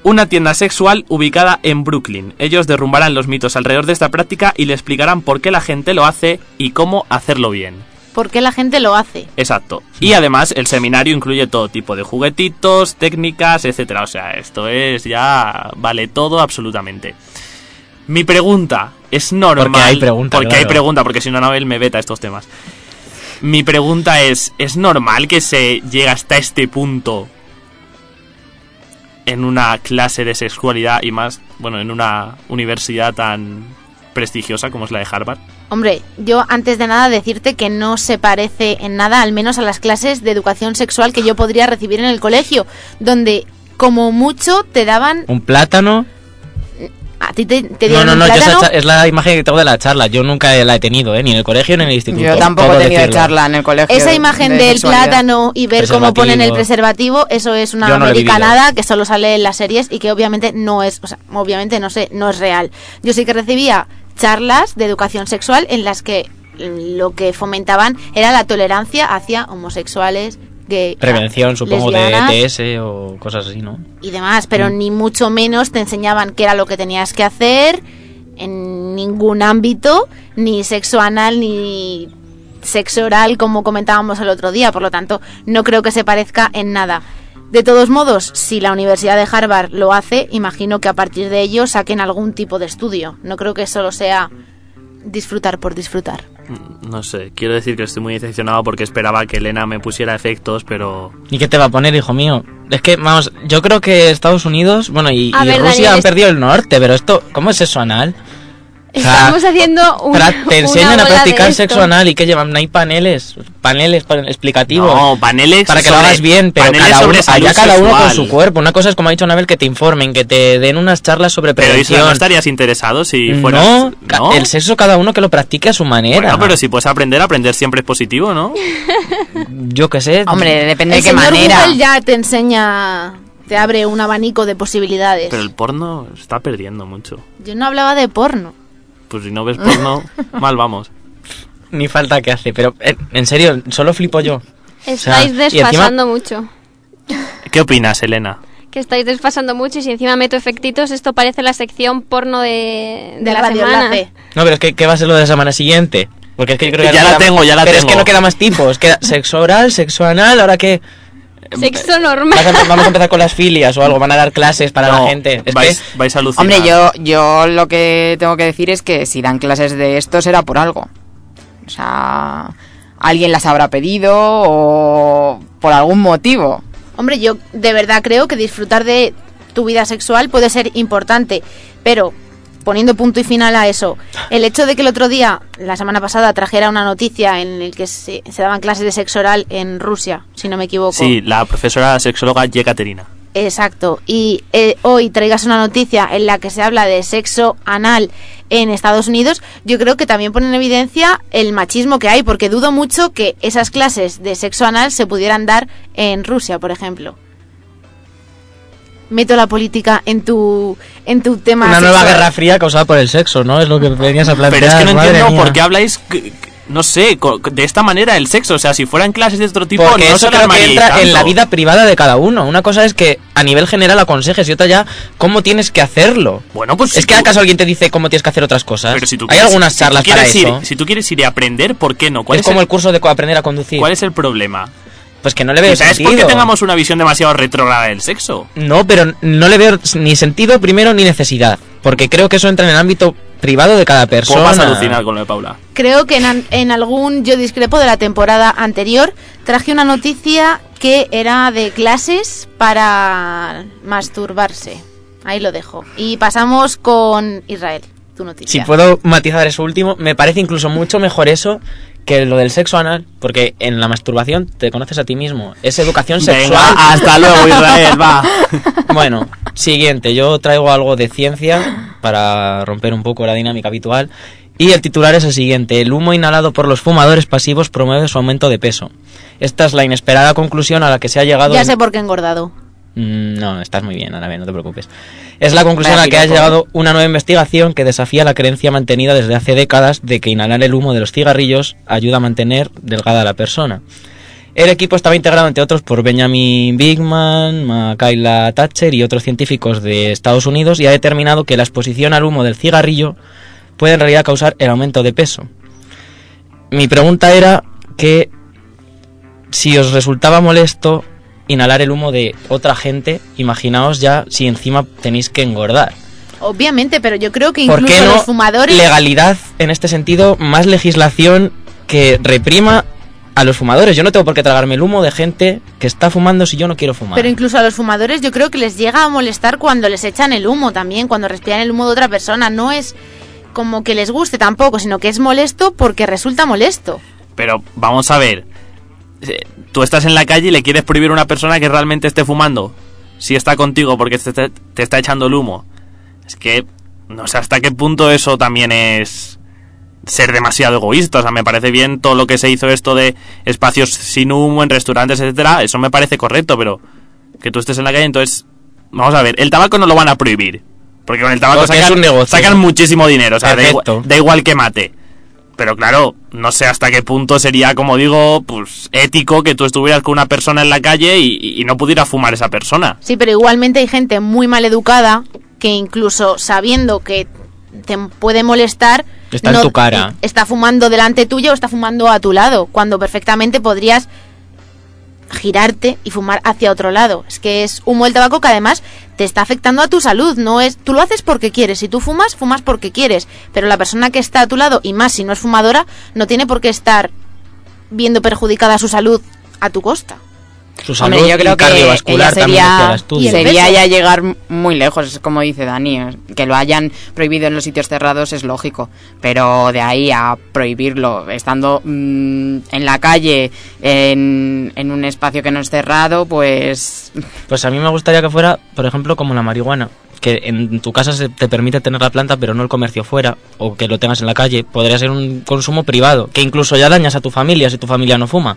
Una tienda sexual ubicada en Brooklyn. Ellos derrumbarán los mitos alrededor de esta práctica y le explicarán por qué la gente lo hace y cómo hacerlo bien. ¿Por qué la gente lo hace? Exacto. Y además el seminario incluye todo tipo de juguetitos, técnicas, etcétera. O sea, esto es ya vale todo absolutamente. Mi pregunta es normal. Porque hay pregunta, Porque hay pregunta, porque si no Anabel me veta estos temas. Mi pregunta es, ¿es normal que se llegue hasta este punto en una clase de sexualidad y más, bueno, en una universidad tan prestigiosa como es la de Harvard? Hombre, yo antes de nada decirte que no se parece en nada, al menos a las clases de educación sexual que yo podría recibir en el colegio, donde como mucho te daban Un plátano. a ti te, te No, dieron no, un no, yo esa plátano, cha- es la imagen que tengo de la charla. Yo nunca la he tenido, ¿eh? Ni en el colegio ni en el instituto. Yo tampoco he tenido decirlo. charla en el colegio. esa imagen de del plátano y ver cómo ponen el Preservativo. eso es una Yo no americanada que solo sale en las series y que obviamente no es, o sea, obviamente no sé, no es real. Yo sí que recibía charlas de educación sexual en las que lo que fomentaban era la tolerancia hacia homosexuales, gay, Prevención, supongo, de ETS o cosas así, ¿no? y demás, pero Mm. ni mucho menos te enseñaban qué era lo que tenías que hacer en ningún ámbito, ni sexo anal, ni sexo oral, como comentábamos el otro día. Por lo tanto, no creo que se parezca en nada. De todos modos, si la Universidad de Harvard lo hace, imagino que a partir de ello saquen algún tipo de estudio. No creo que solo sea disfrutar por disfrutar. No sé, quiero decir que estoy muy decepcionado porque esperaba que Elena me pusiera efectos, pero... ¿Y qué te va a poner, hijo mío? Es que, vamos, yo creo que Estados Unidos, bueno, y, A y ver, Rusia Daniel, han es- perdido el norte, pero esto, ¿cómo es eso anal? O sea, Estamos haciendo un, pra- te enseñan a practicar sexo anal y que llevan, no hay paneles, paneles pa- explicativos. No, paneles para que lo hagas bien, pero cada uno, allá cada uno con su cuerpo. Una cosa es, como ha dicho Anabel, que te informen, que te den unas charlas sobre Pero Isla, prevención. ¿no estarías interesado si fueras...? no, el sexo cada uno que lo practique a su manera. Bueno, pero si puedes aprender, aprender siempre es positivo, ¿no? Yo qué sé. Hombre, depende El de qué señor manera. Google ya te enseña, te abre un abanico de posibilidades. Pero el porno está perdiendo mucho. Yo no hablaba de porno. Pues si no ves porno, mal vamos. Ni falta que hace, pero eh, en serio, solo flipo yo. Estáis O sea, desfasando mucho. ¿Qué opinas, Elena? Que estáis desfasando mucho y si encima meto efectitos, esto parece la sección porno de, de De la Radio semana. No, pero es que ¿qué va a ser lo de la semana siguiente? Porque es que yo creo que Ya no la queda- tengo, ya la pero es tengo. que no queda más tipos. Queda sexo oral, sexo anal, ahora que Sexo normal. vamos a empezar con las filias o algo, van a dar clases para No, la gente. Es vais, que vais a alucinar. Hombre, yo, yo lo que tengo que decir es que si dan clases de esto será por algo. O sea, alguien las habrá pedido o por algún motivo. Hombre, yo de verdad creo que disfrutar de tu vida sexual puede ser importante, pero poniendo punto y final a eso, el hecho de que el otro día, la semana pasada, trajera una noticia en el que se, se daban clases de sexo oral en Rusia, si no me equivoco. Sí, la profesora sexóloga Yekaterina. Exacto. Y eh, hoy traigas una noticia en la que se habla de sexo anal en Estados Unidos, yo creo que también pone en evidencia el machismo que hay, porque dudo mucho que esas clases de sexo anal se pudieran dar en Rusia, por ejemplo. Meto la política en tu en tu tema. una nueva guerra fría causada por el sexo, ¿no? Es lo que venías a plantear. Pero es que no entiendo mía. por qué habláis, que- que- no sé, co- de esta manera el sexo. O sea, si fueran clases de otro tipo, Porque no eso se creo que entra en la vida privada de cada uno. Una cosa es que a nivel general aconsejes y otra ya cómo tienes que hacerlo. Bueno, pues es si que tú- acaso alguien te dice cómo tienes que hacer otras cosas. Pero si tú Hay quieres- algunas si tú charlas para quieres ir- eso. si tú quieres ir a aprender, ¿por qué no? ¿Cuál Es es, como el, el curso de aprender a conducir. ¿Cuál es el problema? Pues que no le veo ¿Sabes sentido. por qué tengamos una visión demasiado retrógrada del sexo? No, pero no le veo ni sentido primero ni necesidad. Porque creo que eso entra en el ámbito privado de cada ¿Cómo persona. vas a alucinar con lo de Paula? Creo que en algún yo discrepo de la temporada anterior traje una noticia que era de clases para masturbarse. Ahí lo dejo. Y pasamos con Israel. Tu noticia. Si puedo matizar eso último, me parece incluso mucho mejor eso que lo del sexo anal, porque en la masturbación te conoces a ti mismo. Es educación sexual. Venga, hasta luego, Israel, va. Bueno, siguiente, yo traigo algo de ciencia para romper un poco la dinámica habitual. Y el titular es el siguiente, el humo inhalado por los fumadores pasivos promueve su aumento de peso. Esta es la inesperada conclusión a la que se ha llegado... Ya en- sé por qué he engordado. Mm, No, estás muy bien, Ana, no te preocupes. Es la conclusión a la que ha llegado una nueva investigación que desafía la creencia mantenida desde hace décadas de que inhalar el humo de los cigarrillos ayuda a mantener delgada a la persona. El equipo estaba integrado, entre otros, por Benjamin Bigman, Michaela Thatcher y otros científicos de Estados Unidos y ha determinado que la exposición al humo del cigarrillo puede en realidad causar el aumento de peso. Mi pregunta era que si os resultaba molesto inhalar el humo de otra gente, imaginaos ya si encima tenéis que engordar. Obviamente, pero yo creo que ¿Por incluso qué no los fumadores... legalidad en este sentido, más legislación que reprima a los fumadores? Yo no tengo por qué tragarme el humo de gente que está fumando si yo no quiero fumar. Pero incluso a los fumadores yo creo que les llega a molestar cuando les echan el humo también, cuando respiran el humo de otra persona. No es como que les guste tampoco, sino que es molesto porque resulta molesto. Pero vamos a ver. Eh, Tú estás en la calle y le quieres prohibir a una persona que realmente esté fumando. Si está contigo porque te, te- te está echando el humo. Es que no sé hasta qué punto eso también es ser demasiado egoísta. O sea, me parece bien todo lo que se hizo esto de espacios sin humo en restaurantes, etcétera. Eso me parece correcto, pero que tú estés en la calle, entonces vamos a ver, el tabaco no lo van a prohibir. Porque con el tabaco Porque es sacan, un negocio. sacan muchísimo dinero. O sea, da igual, da igual que mate. Pero claro, no sé hasta qué punto sería, como digo, pues ético que tú estuvieras con una persona en la calle y, y no pudiera fumar esa persona. Sí, pero igualmente hay gente muy mal educada que incluso sabiendo que te puede molestar... Está en tu cara. Está fumando delante tuyo o está fumando a tu lado, cuando perfectamente podrías girarte y fumar hacia otro lado. Es que es humo del tabaco que además te está afectando a tu salud, no es tú lo haces porque quieres, si tú fumas, fumas porque quieres, pero la persona que está a tu lado y más si no es fumadora, no tiene por qué estar viendo perjudicada su salud a tu costa. Su salud Hombre, yo creo y que cardiovascular ella también sería, sería ya llegar muy lejos, es como dice Dani, que lo hayan prohibido en los sitios cerrados es lógico, pero de ahí a prohibirlo estando mm, en la calle, en, en un espacio que no es cerrado, pues Pues a mí me gustaría que fuera, por ejemplo, como la marihuana. Que en tu casa se te permite tener la planta, pero no el comercio fuera, o que lo tengas en la calle. Podría ser un consumo privado, que incluso ya dañas a tu familia si tu familia no fuma.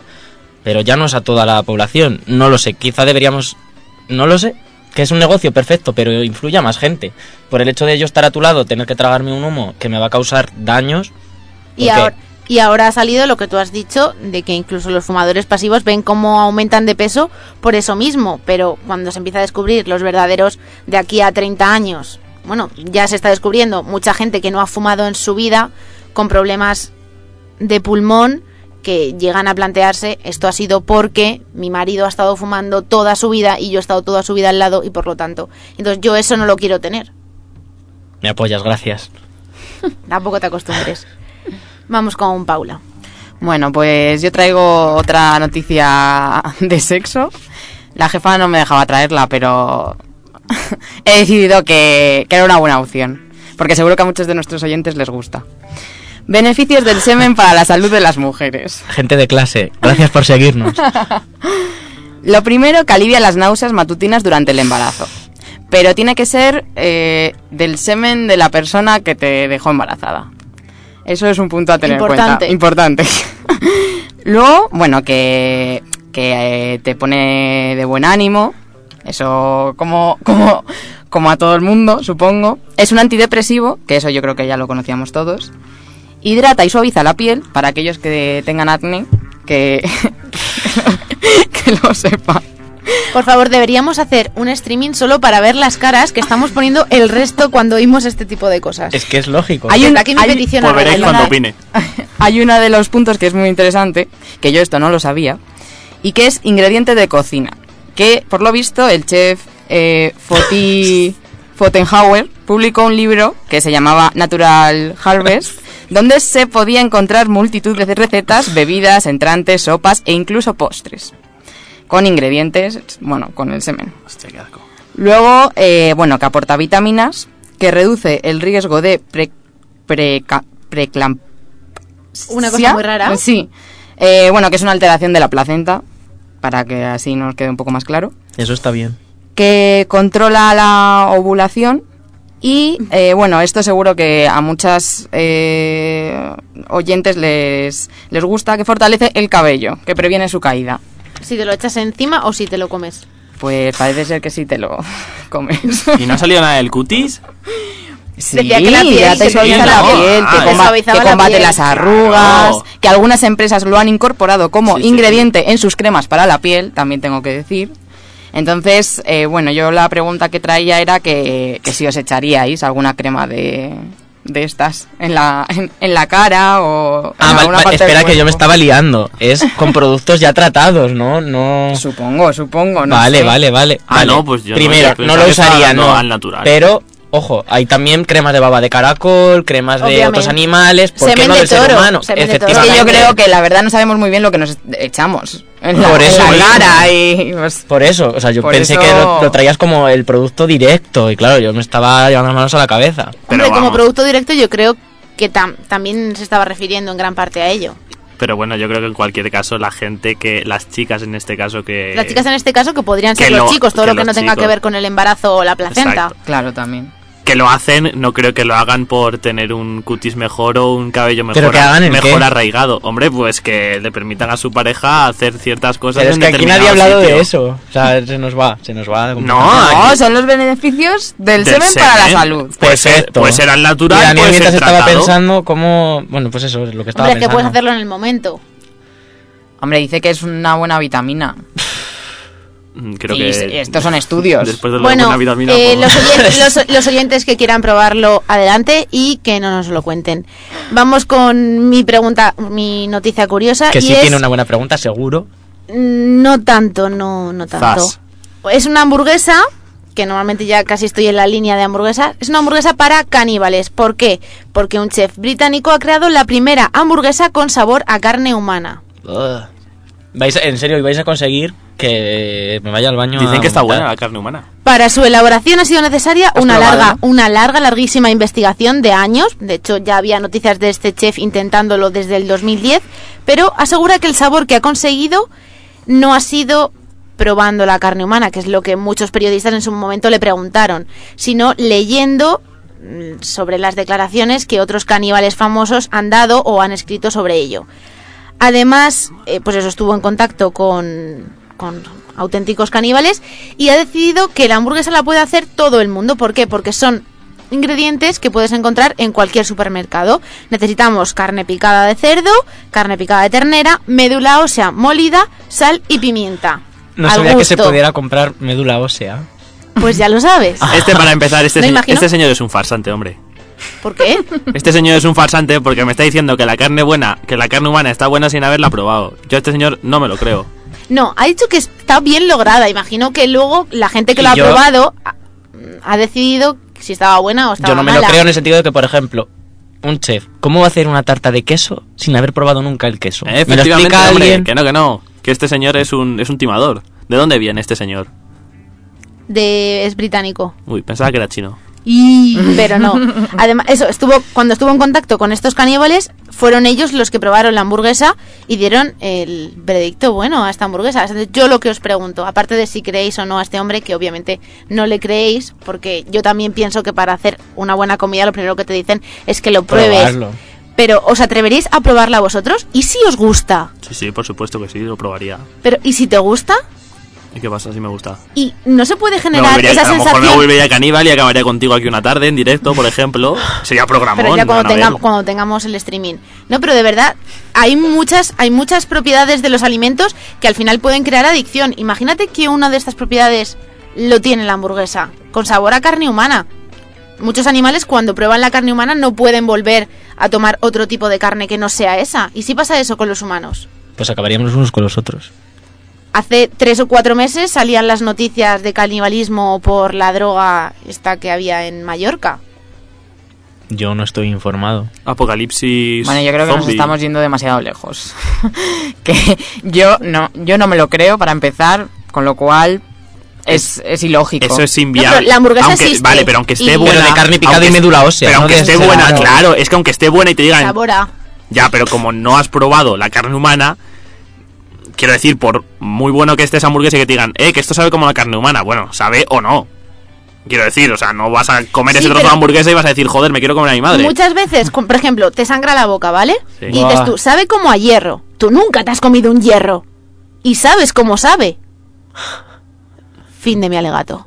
Pero ya no es a toda la población. No lo sé, quizá deberíamos. No lo sé, que es un negocio perfecto, pero influye a más gente. Por el hecho de yo estar a tu lado, tener que tragarme un humo que me va a causar daños. Y ahora, y ahora ha salido lo que tú has dicho, de que incluso los fumadores pasivos ven cómo aumentan de peso por eso mismo, pero cuando se empieza a descubrir los verdaderos de aquí a 30 años, bueno, ya se está descubriendo mucha gente que no ha fumado en su vida con problemas de pulmón que llegan a plantearse esto ha sido porque mi marido ha estado fumando toda su vida y yo he estado toda su vida al lado y por lo tanto, entonces yo eso no lo quiero tener. Me apoyas, gracias. Tampoco te acostumbres. Vamos con Paula. Bueno, pues yo traigo otra noticia de sexo. La jefa no me dejaba traerla, pero he decidido que, que era una buena opción. Porque seguro que a muchos de nuestros oyentes les gusta. Beneficios del semen para la salud de las mujeres. Gente de clase, gracias por seguirnos. Lo primero, que alivia las náuseas matutinas durante el embarazo. Pero tiene que ser eh, del semen de la persona que te dejó embarazada. Eso es un punto a tener Importante. en cuenta. Importante. Luego, bueno, que, que eh, te pone de buen ánimo. Eso como, como, como a todo el mundo, supongo. Es un antidepresivo, que eso yo creo que ya lo conocíamos todos. Hidrata y suaviza la piel para aquellos que tengan acné, que, que lo sepan. Por favor, deberíamos hacer un streaming solo para ver las caras que estamos poniendo el resto cuando oímos este tipo de cosas. es que es lógico. Hay Desde un- aquí mi hay- petición Pues a veréis cuando opine. Hay uno de los puntos que es muy interesante, que yo esto no lo sabía, y que es ingrediente de cocina. Que, por lo visto, el chef eh, Foti Fotenhauer publicó un libro que se llamaba Natural Harvest, donde se podía encontrar multitud de recetas, bebidas, entrantes, sopas e incluso postres. Con ingredientes, bueno, con el semen. Hostia, qué asco. Luego, eh, bueno, que aporta vitaminas, que reduce el riesgo de pre- preeclampsia. Una cosa muy rara. Sí. Eh, bueno, que es una alteración de la placenta, para que así nos quede un poco más claro. Eso está bien. Que controla la ovulación y eh, bueno, esto seguro que a muchas eh, oyentes les, les gusta, que fortalece el cabello, que previene su caída. Si te lo echas encima o si te lo comes. Pues parece ser que sí te lo comes. ¿Y no ha salido nada del cutis? Sí, Decía que la piel ya te suaviza la piel, que, comba- la combate piel. las arrugas, Claro. que algunas empresas lo han incorporado como Sí, sí, ingrediente en sus cremas para la piel, también tengo que decir. Entonces, eh, bueno, yo la pregunta que traía era que, que si os echaríais alguna crema de, de estas en la, en, en la cara o en Ah, vale, alguna va- parte del espera que yo me estaba liando. Es con productos ya tratados, ¿no? No. Supongo, supongo, no vale, sé. vale, vale. Ah, vale. no, pues yo no, Primero, yo pensaba no, lo usaría, no. al natural. Pero, ojo, hay también cremas de baba de caracol, cremas de otros animales. ¿Por qué Semen no de del ser toro, humano? semen de toro. Es que yo creo que la verdad no sabemos muy bien lo que nos echamos en la, Por en eso la mismo. cara y pues, Por eso, o sea, yo pensé eso- que lo, lo traías como el producto directo y claro, yo me estaba llevando las manos a la cabeza. Pero Hombre, como producto directo yo creo que tam- también se estaba refiriendo en gran parte a ello. Pero bueno, yo creo que en cualquier caso la gente que, las chicas en este caso que... Las chicas en este caso que podrían que ser los lo- chicos, todo que lo que no tenga que ver con el embarazo o la placenta. Exacto. claro también. Que lo hacen, no creo que lo hagan por tener un cutis mejor o un cabello mejor, ¿Pero que hagan el mejor qué? arraigado. Hombre, pues que le permitan a su pareja hacer ciertas cosas Pero es en que aquí nadie ha hablado de eso. O sea, se nos va, se nos va. No, son los beneficios del, Del semen, para la salud. Puede ser al natural, Y Daniel puede mientras estaba tratado. pensando cómo... Bueno, pues eso es lo que estaba Hombre, es que pensando. puedes hacerlo en el momento. Hombre, dice que es una buena vitamina. Mm, Creo Y que estos son estudios. Después de Bueno, buena vitamina, eh, los, oyentes, los- los oyentes que quieran probarlo, adelante y que no nos lo cuenten. Vamos con mi pregunta, mi noticia curiosa. Que y sí es, tiene una buena pregunta, seguro. Mm, No tanto, no, no tanto. Es una hamburguesa, que normalmente ya casi estoy en la línea de hamburguesa. Es una hamburguesa para caníbales. ¿Por qué? Porque un chef británico ha creado la primera hamburguesa con sabor a carne humana. ¿Vais a- en serio, vais a conseguir que me vaya al baño Dicen a que está buena la carne humana. Para su elaboración ha sido necesaria ¿Has una probado, larga, una larga, larguísima investigación de años. De hecho, ya había noticias de este chef intentándolo desde el 2010, pero asegura que el sabor que ha conseguido no ha sido probando la carne humana, que es lo que muchos periodistas en su momento le preguntaron, sino leyendo mm, sobre las declaraciones que otros caníbales famosos han dado o han escrito sobre ello. Además, eh, pues eso estuvo en contacto con, con auténticos caníbales y ha decidido que la hamburguesa la puede hacer todo el mundo. ¿Por qué? Porque son ingredientes que puedes encontrar en cualquier supermercado. Necesitamos carne picada de cerdo, carne picada de ternera, médula ósea molida, sal y pimienta. No Al sabía que se pudiera comprar médula ósea. Pues ya lo sabes. Este para empezar, este, este señor es un farsante, hombre. ¿Por qué? Este señor es un farsante porque me está diciendo que la carne buena, que la carne humana está buena sin haberla probado. Yo a este señor no me lo creo. No, ha dicho que está bien lograda. Imagino que luego la gente que Y lo ha yo- probado ha, ha decidido si estaba buena o estaba Yo no me mala. lo creo en el sentido de que, por ejemplo, un chef, ¿cómo va a hacer una tarta de queso sin haber probado nunca el queso? ¿Me lo Efectivamente, explica hombre, alguien? que no, que no. Que este señor es un, es un timador. ¿De dónde viene este señor? De, es británico. Uy, pensaba que era chino. Pero no. Además, eso, estuvo, cuando estuvo en contacto con estos caníbales, fueron ellos los que probaron la hamburguesa y dieron el veredicto bueno a esta hamburguesa. Entonces, yo lo que os pregunto, aparte de si creéis o no a este hombre, que obviamente no le creéis, porque yo también pienso que para hacer una buena comida lo primero que te dicen es que lo pruebes. Probarlo. Pero, ¿os atreveréis a probarla vosotros? ¿Y si os gusta? Sí, sí, por supuesto que sí, lo probaría. Pero, ¿y si te gusta? ¿Y qué pasa si me gusta? Y no se puede Me generar volvería- esa a lo mejor me sensación... volvería caníbal y acabaría contigo aquí una tarde en directo, por ejemplo. Sería programón. pero ya cuando, van a ver. tenga- cuando tengamos el streaming. No, pero de verdad, hay muchas, hay muchas propiedades de los alimentos que al final pueden crear adicción. Imagínate que una de estas propiedades lo tiene la hamburguesa, con sabor a carne humana. Muchos animales cuando prueban la carne humana no pueden volver a tomar otro tipo de carne que no sea esa. ¿Y si pasa eso con los humanos? Pues acabaríamos los unos con los otros. Hace tres o cuatro meses salían las noticias de canibalismo por la droga esta que había en Mallorca. Yo no estoy informado. Apocalipsis. Bueno, yo creo que nos estamos yendo demasiado lejos. que yo no, yo no me lo creo para empezar, con lo cual es, es ilógico. Eso es No, inviable. pero la hamburguesa Aunque- existe. Vale, pero aunque esté Y- buena. Pero de carne picada y médula ósea, Pero no aunque esté buena, raro. claro. Es que aunque esté buena y te digan. Sabora. Ya, pero como no has probado la carne humana, quiero decir, por muy bueno que esté esa hamburguesa y que te digan, eh, que esto sabe como la carne humana. Bueno, sabe o no. Quiero decir, o sea, no vas a comer Sí, ese trozo de hamburguesa y vas a decir, joder, me quiero comer a mi madre. Muchas veces, por ejemplo, te sangra la boca, ¿vale? Sí. Y dices tú, sabe como a hierro. Tú nunca te has comido un hierro. Y sabes cómo sabe. Fin de mi alegato.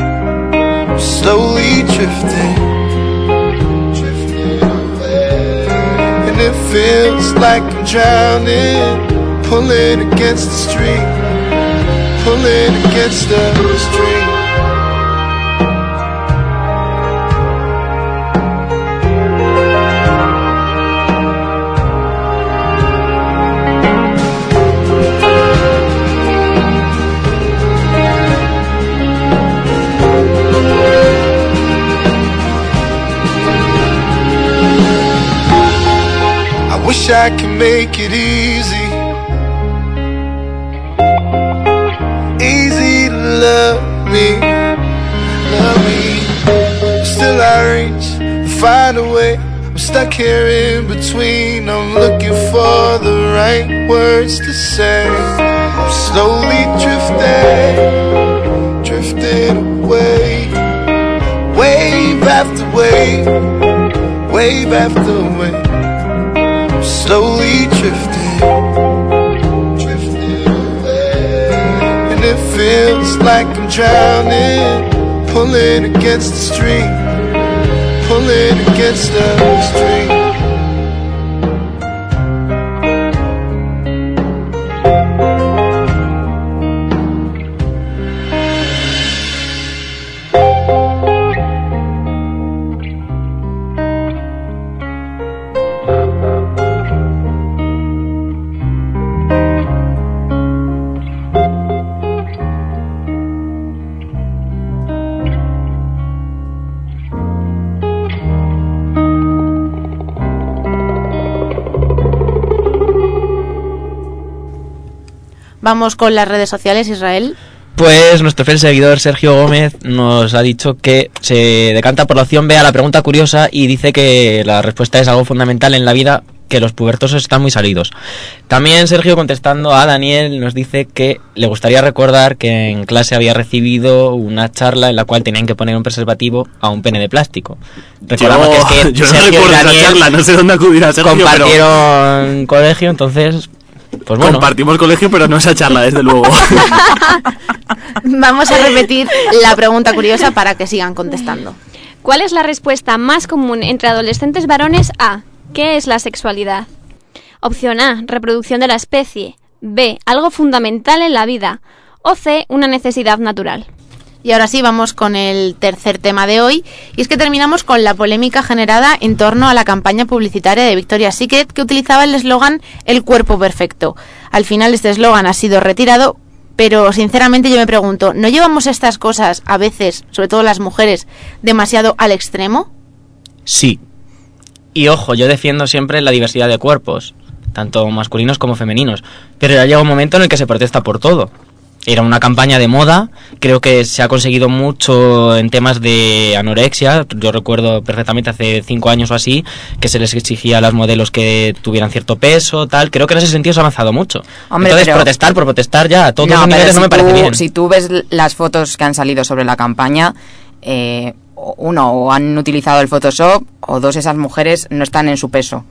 slowly drifting, drifting away. And it feels like I'm drowning, pulling against the stream, pulling against the stream. Wish I could make it easy. Easy to love me, love me. Still I reach, find a way. I'm stuck here in between. I'm looking for the right words to say. I'm slowly drifting, drifting away. Wave after wave, wave after wave slowly drifting, drifting away. And it feels like I'm drowning, pulling against the stream, pulling against the stream. Vamos con las redes sociales, Israel. Pues nuestro fiel seguidor Sergio Gómez nos ha dicho que se decanta por la opción B a la pregunta curiosa y dice que la respuesta es algo fundamental en la vida, que los pubertosos están muy salidos. También Sergio contestando a Daniel nos dice que le gustaría recordar que en clase había recibido una charla en la cual tenían que poner un preservativo a un pene de plástico. Recordamos yo, que es que yo no Sergio y recuerdo esa Daniel charla, no sé dónde acudir a Sergio, pero compartieron colegio, entonces pues bueno. compartimos colegio, pero no esa charla, desde luego. Vamos a repetir la pregunta curiosa para que sigan contestando. ¿Cuál es la respuesta más común entre adolescentes varones a ¿Qué es la sexualidad? Opción A, reproducción de la especie. B, algo fundamental en la vida. O C, una necesidad natural. Y ahora sí, vamos con el tercer tema de hoy. Y es que terminamos con la polémica generada en torno a la campaña publicitaria de Victoria's Secret que utilizaba el eslogan El cuerpo perfecto. Al final este eslogan ha sido retirado, pero sinceramente yo me pregunto, ¿no llevamos estas cosas a veces, sobre todo las mujeres, demasiado al extremo? Sí. Y ojo, yo defiendo siempre la diversidad de cuerpos, tanto masculinos como femeninos, pero ya llega un momento en el que se protesta por todo. Era una campaña de moda, creo que se ha conseguido mucho en temas de anorexia, yo recuerdo perfectamente hace cinco años o así que se les exigía a las modelos que tuvieran cierto peso, tal, creo que en ese sentido se ha avanzado mucho. Hombre, Entonces pero- protestar por protestar ya a todos los pero niveles si no me parece tú- bien. Si tú ves las fotos que han salido sobre la campaña, eh, uno, o han utilizado el Photoshop, o dos, esas mujeres no están en su peso.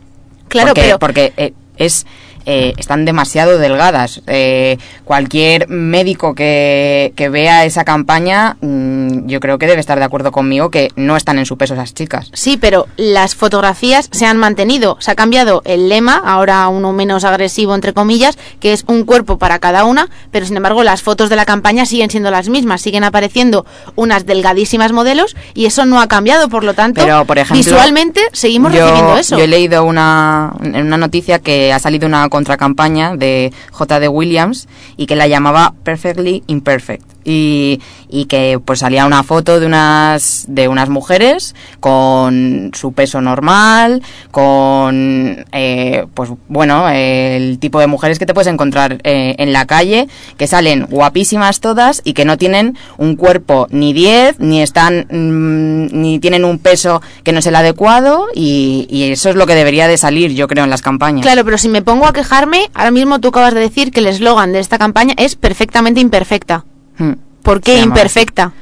Claro, porque, pero- porque eh, es eh, están demasiado delgadas. Eh, cualquier médico que, que vea esa campaña, mm, yo creo que debe estar de acuerdo conmigo que no están en su peso esas chicas. Sí, pero las fotografías se han mantenido. Se ha cambiado el lema, ahora uno menos agresivo, entre comillas, que es un cuerpo para cada una, pero sin embargo las fotos de la campaña siguen siendo las mismas. Siguen apareciendo unas delgadísimas modelos y eso no ha cambiado. Por lo tanto, Pero, por ejemplo, visualmente seguimos yo, recibiendo eso. Yo he leído una, en una noticia que ha salido una contracampaña de J.D. Williams y que la llamaba Perfectly Imperfect. Y, y que pues salía una foto de unas de unas mujeres con su peso normal con eh, pues bueno el tipo de mujeres que te puedes encontrar eh, en la calle que salen guapísimas todas y que no tienen un cuerpo ni 10 ni están mm, ni tienen un peso que no es el adecuado y, y eso es lo que debería de salir yo creo en las campañas Claro, pero si me pongo a quejarme, ahora mismo tú acabas de decir que el eslogan de esta campaña es perfectamente imperfecta. Hmm. ¿Por qué imperfecta?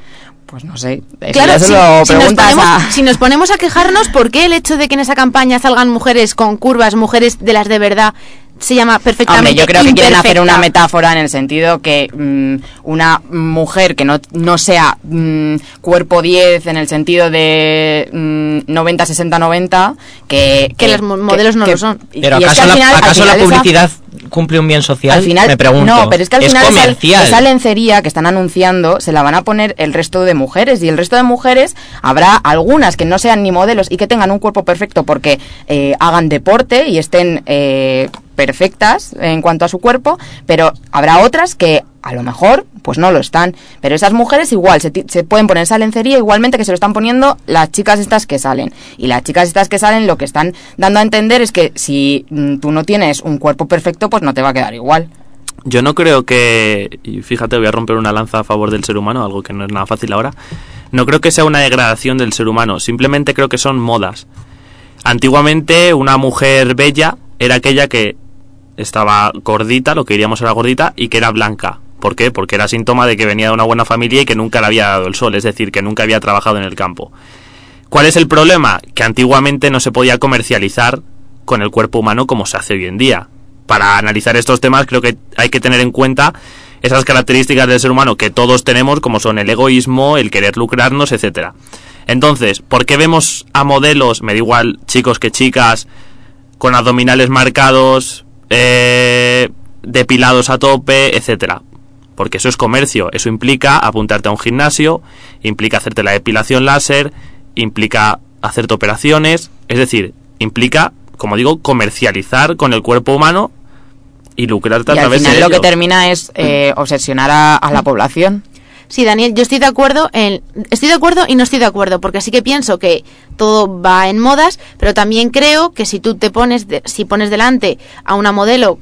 pues no sé Claro, si, lo si nos ponemos, a- si nos ponemos a quejarnos, ¿por qué el hecho de que en esa campaña salgan mujeres con curvas, mujeres de las de verdad, se llama perfectamente Hombre, yo creo que quieren hacer una metáfora en el sentido que mm, una mujer que no, no sea mm, cuerpo 10 en el sentido de mm, 90, 60, 90, que... Que mo- modelos no lo son. y- Pero y es que ¿acaso, la, al esa- publicidad cumple un bien social? al final, Me pregunto. No, pero es que al final esa- comercial. Esa, lencería que están anunciando se la van a poner el resto de mujeres y el resto de mujeres habrá algunas que no sean ni modelos y que tengan un cuerpo perfecto porque eh, hagan deporte y estén eh, perfectas en cuanto a su cuerpo, pero habrá otras que a lo mejor pues no lo están. Pero esas mujeres igual se, pueden poner esa lencería igualmente que se lo están poniendo las chicas estas que salen. Y las chicas estas que salen lo que están dando a entender es que si mm, tú no tienes un cuerpo perfecto pues no te va a quedar igual. Yo no creo que, y fíjate, voy a romper una lanza a favor del ser humano, algo que no es nada fácil ahora. No creo que sea una degradación del ser humano, simplemente creo que son modas. Antiguamente una mujer bella era aquella que estaba gordita, lo que diríamos era gordita, y que era blanca. ¿Por qué? Porque era síntoma de que venía de una buena familia y que nunca le había dado el sol, es decir, que nunca había trabajado en el campo. ¿Cuál es el problema? Que antiguamente no se podía comercializar con el cuerpo humano como se hace hoy en día. Para analizar estos temas creo que hay que tener en cuenta esas características del ser humano que todos tenemos, como son el egoísmo, el querer lucrarnos, etcétera. Entonces, ¿por qué vemos a modelos, me da igual chicos que chicas, con abdominales marcados, eh, depilados a tope, etcétera? Porque eso es comercio, eso implica apuntarte a un gimnasio, implica hacerte la depilación láser, implica hacerte operaciones, es decir, implica, como digo, comercializar con el cuerpo humano y lucrarte a Y al través final de lo que termina es eh, obsesionar a, a la población. Sí, Daniel, yo estoy de acuerdo en estoy de acuerdo y no estoy de acuerdo, porque sí que pienso que todo va en modas, pero también creo que si tú te pones de- si pones delante a una modelo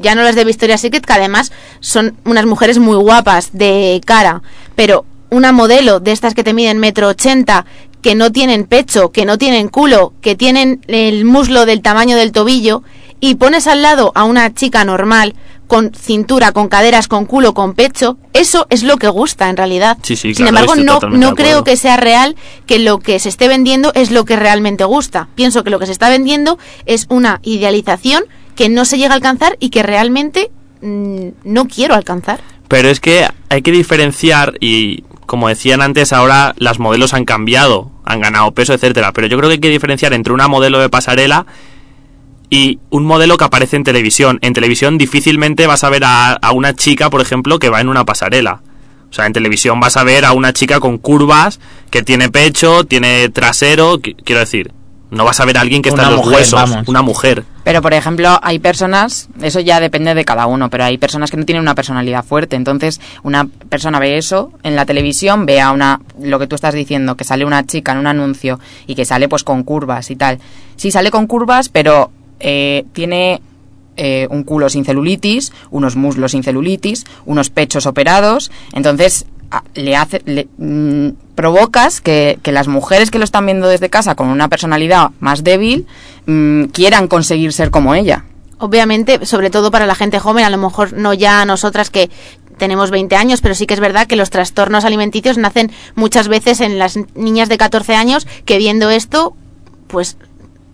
ya no las de Victoria's Secret, que además son unas mujeres muy guapas de cara, pero una modelo de estas que te miden metro ochenta, que no tienen pecho, que no tienen culo, que tienen el muslo del tamaño del tobillo, y pones al lado a una chica normal, con cintura, con caderas, con culo, con pecho, eso es lo que gusta en realidad. Sí, sí, Sin claro, embargo, no, no creo que sea real que lo que se esté vendiendo es lo que realmente gusta. Pienso que lo que se está vendiendo es una idealización que no se llega a alcanzar y que realmente mm, no quiero alcanzar. Pero es que hay que diferenciar y como decían antes, ahora las modelos han cambiado, han ganado peso, etcétera. Pero yo creo que hay que diferenciar entre una modelo de pasarela y un modelo que aparece en televisión. En televisión difícilmente vas a ver a, a una chica, por ejemplo, que va en una pasarela. O sea, en televisión vas a ver a una chica con curvas, que tiene pecho, tiene trasero, qui- quiero decir, no vas a ver a alguien que está Una en los mujer, huesos, vamos. una mujer. Pero, por ejemplo, hay personas, eso ya depende de cada uno, pero hay personas que no tienen una personalidad fuerte. Entonces, una persona ve eso en la televisión, ve a una, lo que tú estás diciendo, que sale una chica en un anuncio y que sale pues con curvas y tal. Sí, sale con curvas, pero eh, tiene eh, un culo sin celulitis, unos muslos sin celulitis, unos pechos operados. Entonces, le hace, le, mm, provocas que, que las mujeres que lo están viendo desde casa con una personalidad más débil mm, quieran conseguir ser como ella. Obviamente, sobre todo para la gente joven, a lo mejor no ya nosotras que tenemos 20 años, pero sí que es verdad que los trastornos alimenticios nacen muchas veces en las niñas de 14 años que viendo esto, pues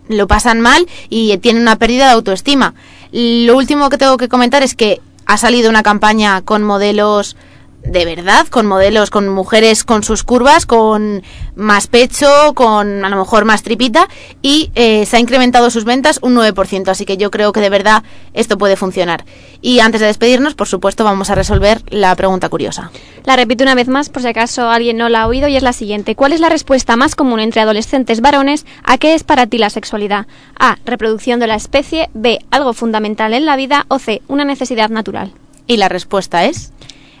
lo pasan mal y tienen una pérdida de autoestima. Lo último que tengo que comentar es que ha salido una campaña con modelos de verdad, con modelos, con mujeres con sus curvas, con más pecho, con a lo mejor más tripita y eh, se ha incrementado sus ventas un 9%, así que yo creo que de verdad esto puede funcionar. Y antes de despedirnos, por supuesto, vamos a resolver la pregunta curiosa. La repito una vez más por si acaso alguien no la ha oído y es la siguiente. ¿Cuál es la respuesta más común entre adolescentes varones a qué es para ti la sexualidad? A. Reproducción de la especie. B. Algo fundamental en la vida. O C. Una necesidad natural. Y la respuesta es...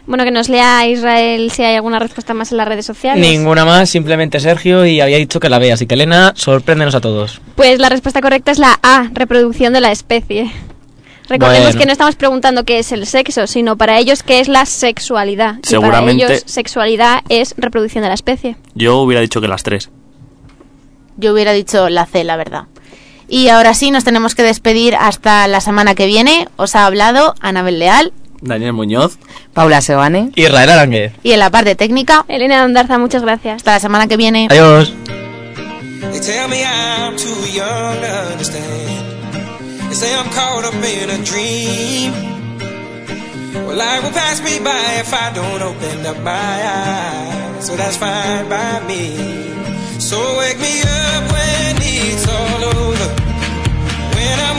Bueno, que nos lea Israel si hay alguna respuesta más en las redes sociales. Ninguna más, simplemente Sergio y había dicho que la vea. Así que Elena, sorpréndenos a todos. Pues la respuesta correcta es la A, reproducción de la especie. Recordemos Bueno. que no estamos preguntando qué es el sexo, sino para ellos qué es la sexualidad. Y Seguramente- para ellos sexualidad es reproducción de la especie. Yo hubiera dicho que las tres. Yo hubiera dicho la C, la verdad. Y ahora sí, nos tenemos que despedir hasta la semana que viene. Os ha hablado Anabel Leal Daniel Muñoz. Paula Sebane. Israel Aránguez. y en la parte técnica. Elena Andarza, muchas gracias. Hasta la semana que viene. Adiós. They tell me I'm too young to understand. They say I'm caught up in a dream. Well, life will pass me by if I don't open up my eyes. So that's fine by me. So wake me up when it's all over. When I'm